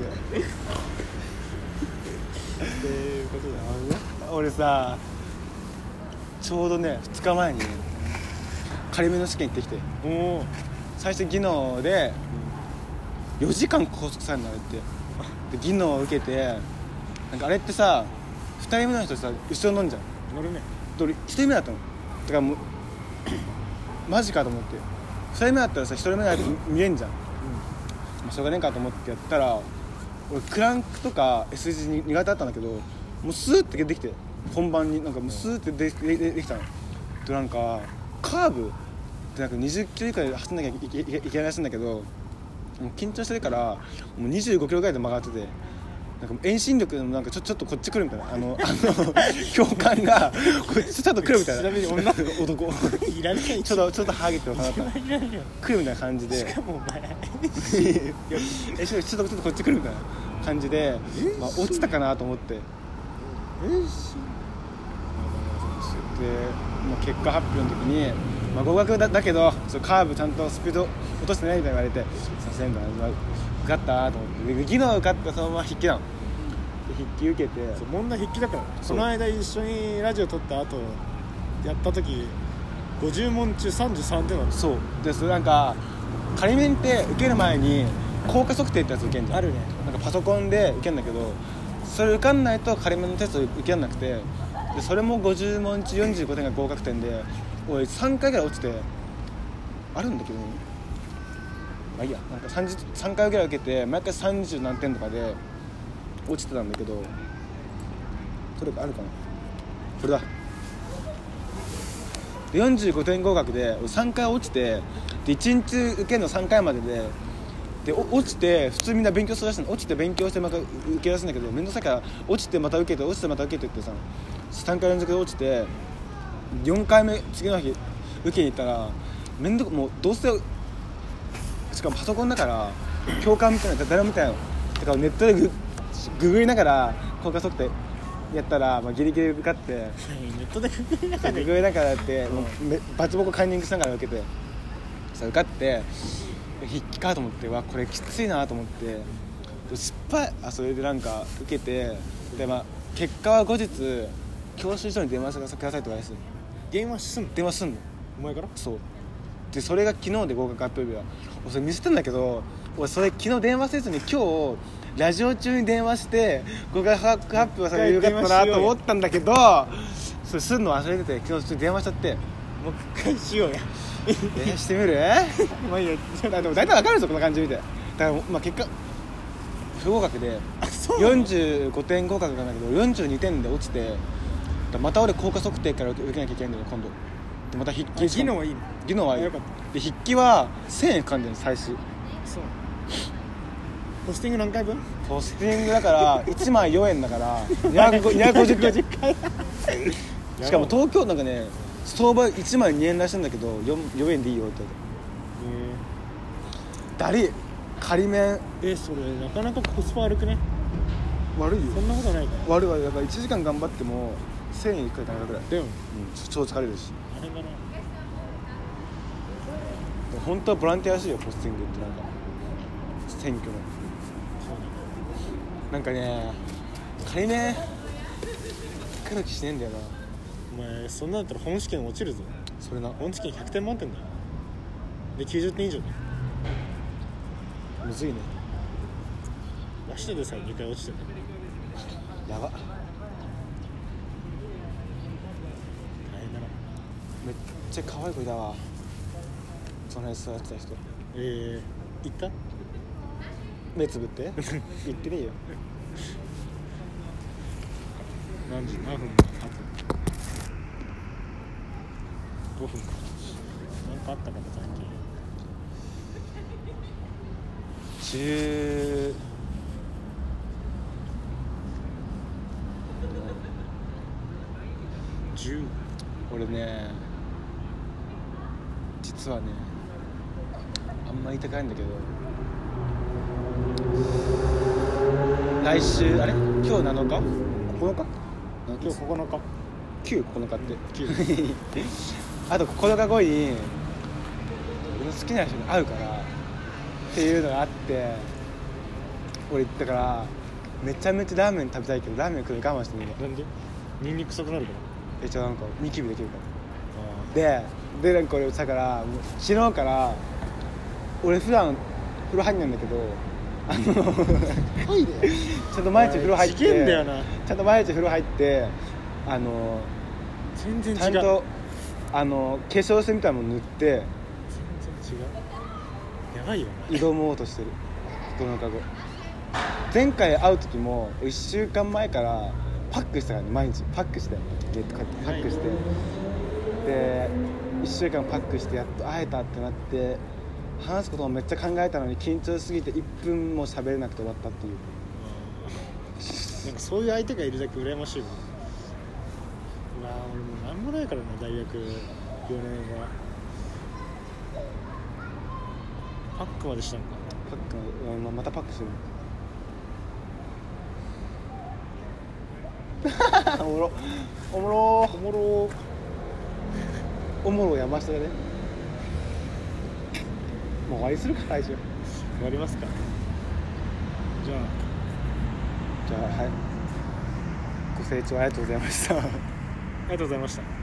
ていうことだ俺さちょうどね2日前に仮免の試験行ってきて最初技能で4時間拘束されるのあれってで技能を受けてなんかあれってさ2人目の人さ後ろ飲んじゃう。乗るね。で俺1人目だったのだからもう マジかと思って。2人目だったらさ1人目のやつ見えんじゃん、まあ、しょうがねえかと思ってやったら俺クランクとか S 字に苦手だったんだけどもうスーッて出てきて本番に。なんかもうスーッて出てでできたの。でなんかカーブってなんか20キロ以下で走んなきゃいけいけいけないらしいんだけどもう緊張してるからもう25キロぐらいで曲がっててなんか遠心力でもなんかちょちょっとこっち来るみたいな。あの あの共感がこっちちょっと来るみたいな。ちなみに女男。いらないちょっとちょっとハゲてるかなった来るみたいな感じでしかもお前えちょっとちょっとこっち来るみたいな感じで、まあ、落ちたかなと思ってで、まあ、結果発表の時に、まあ、合格だだけどカーブちゃんとスピード落としてないみたいな言われて「さすがに受かった」と思ってで技能受かってそのまま筆記なの。で筆記受けてそう問題筆記だから。その間一緒にラジオ撮った後やった時50問中33点なのそう。でそれなんか仮免って受ける前に効果測定ってやつ受けんじゃん。あるね。なんかパソコンで受けんだけどそれ受かんないと仮免のテスト受けんなくてでそれも50問中45点が合格点で俺3回ぐらい落ちてあるんだけどまあいいや。なんか 30, 3回ぐらい受けて毎回30何点とかで落ちてたんだけどそれあるかな。これだ。で45点合格で俺3回落ちてで1日受けるの3回まででで落ちて普通みんな勉強するらしいの。落ちて勉強してまた受けらしいんだけど面倒くさいから落ちてまた受けて落ちてまた受けてってさ3回連続で落ちて4回目次の日受けに行ったら面倒くもうどうせしかもパソコンだから教官みたいな誰も見てない。のだからネットでグググりながら効果測定やったら、まあ、ギリギリ受かってネットでググりながらググりながらやって、もうめバチボコカンニングしながら受けてさ受かって筆記かと思ってわこれきついなと思って失敗あそれでなんか受けてで、まあ、結果は後日教習所に電話してくださいって言われて電話すん。の電話すんの？お前から？そう。でそれが昨日で合格発表日は俺それ見せてんだけど俺それ昨日電話せずに今日ラジオ中に電話して合格発表されるよかったなと思ったんだけどそれすんの忘れてて昨日ちょっと電話しちゃって。もう一回しようや。電話してみる？まあいいや。あでも大体わかるぞこの感じ見て。だからまあ結果不合格でそう。なの45点合格なんだけど42点で落ちてまた俺効果測定から受けなきゃいけないんだよ今度。でまた筆あ記技能はいいの？技能はいい。よかっで筆記は1000円かかんでるの最終。そう。ポスティング何回分？ポスティングだから1枚4円だから250 回。しかも東京なんかね相場1枚2円らしいんだけど 4, 4円でいいよって言われて。ダリ仮面。えそれなかなかコスパ悪くね？悪いよ。そんなことないから。悪い悪いだから1時間頑張っても1000円いくらいかなら。いでも。うん超疲れるし。あれだな本当はボランティアらしいよポスティングってなんか。選挙の。なんかね仮面来る気しねえんだよな。お前そんなんだったら本試験落ちるぞ。それな。オンチキン100点満点だよ。で90点以上だよ。むずいね。ラシドでさえ2回落ちてるやば。大変だな。めっちゃ可愛い子いたわその辺座ってた人。えー、行った？目つぶって。言ってねえよ。何時？何分？経つ5分？か何かあったかな最近1010俺ね実はねあんま言いたくないんだけど。来週あれ？今日7日 ?9 日今日9日9 9日って。あと9日後に俺の好きな人に会うからっていうのがあって俺だからめちゃめちゃラーメン食べたいけどラーメン食うの我慢してみるなんで？ニンニク臭くなるかえじゃあなんかニキビできるから。ででなんか俺だからもう昨日から俺普段風呂入んないんだけどあのあはいでちゃんと毎日風呂入って事件だよな。ちゃんと毎日風呂入ってあの全然違う。ちゃんとあの化粧水みたいなもの塗って全然違う。やばいよ挑もうとしてる。9日後前回会う時も1週間前からパックしたからね毎日。パックしてゲットこうやってパックして。で1週間パックしてやっと会えたってなって話すこともめっちゃ考えたのに緊張しすぎて1分も喋れなくて終わったっていう。なんかそういう相手がいるだけ羨ましいわ。うわ俺もうなんもないからな大学4年は。パックまでしたのか。パックのうんまたパックしてる。おもろ。おもろ。おもろ。おもろ山下がねもう終わりするか来週。終わりますか。じゃあ。じゃあはい。ご清聴ありがとうございました。ありがとうございました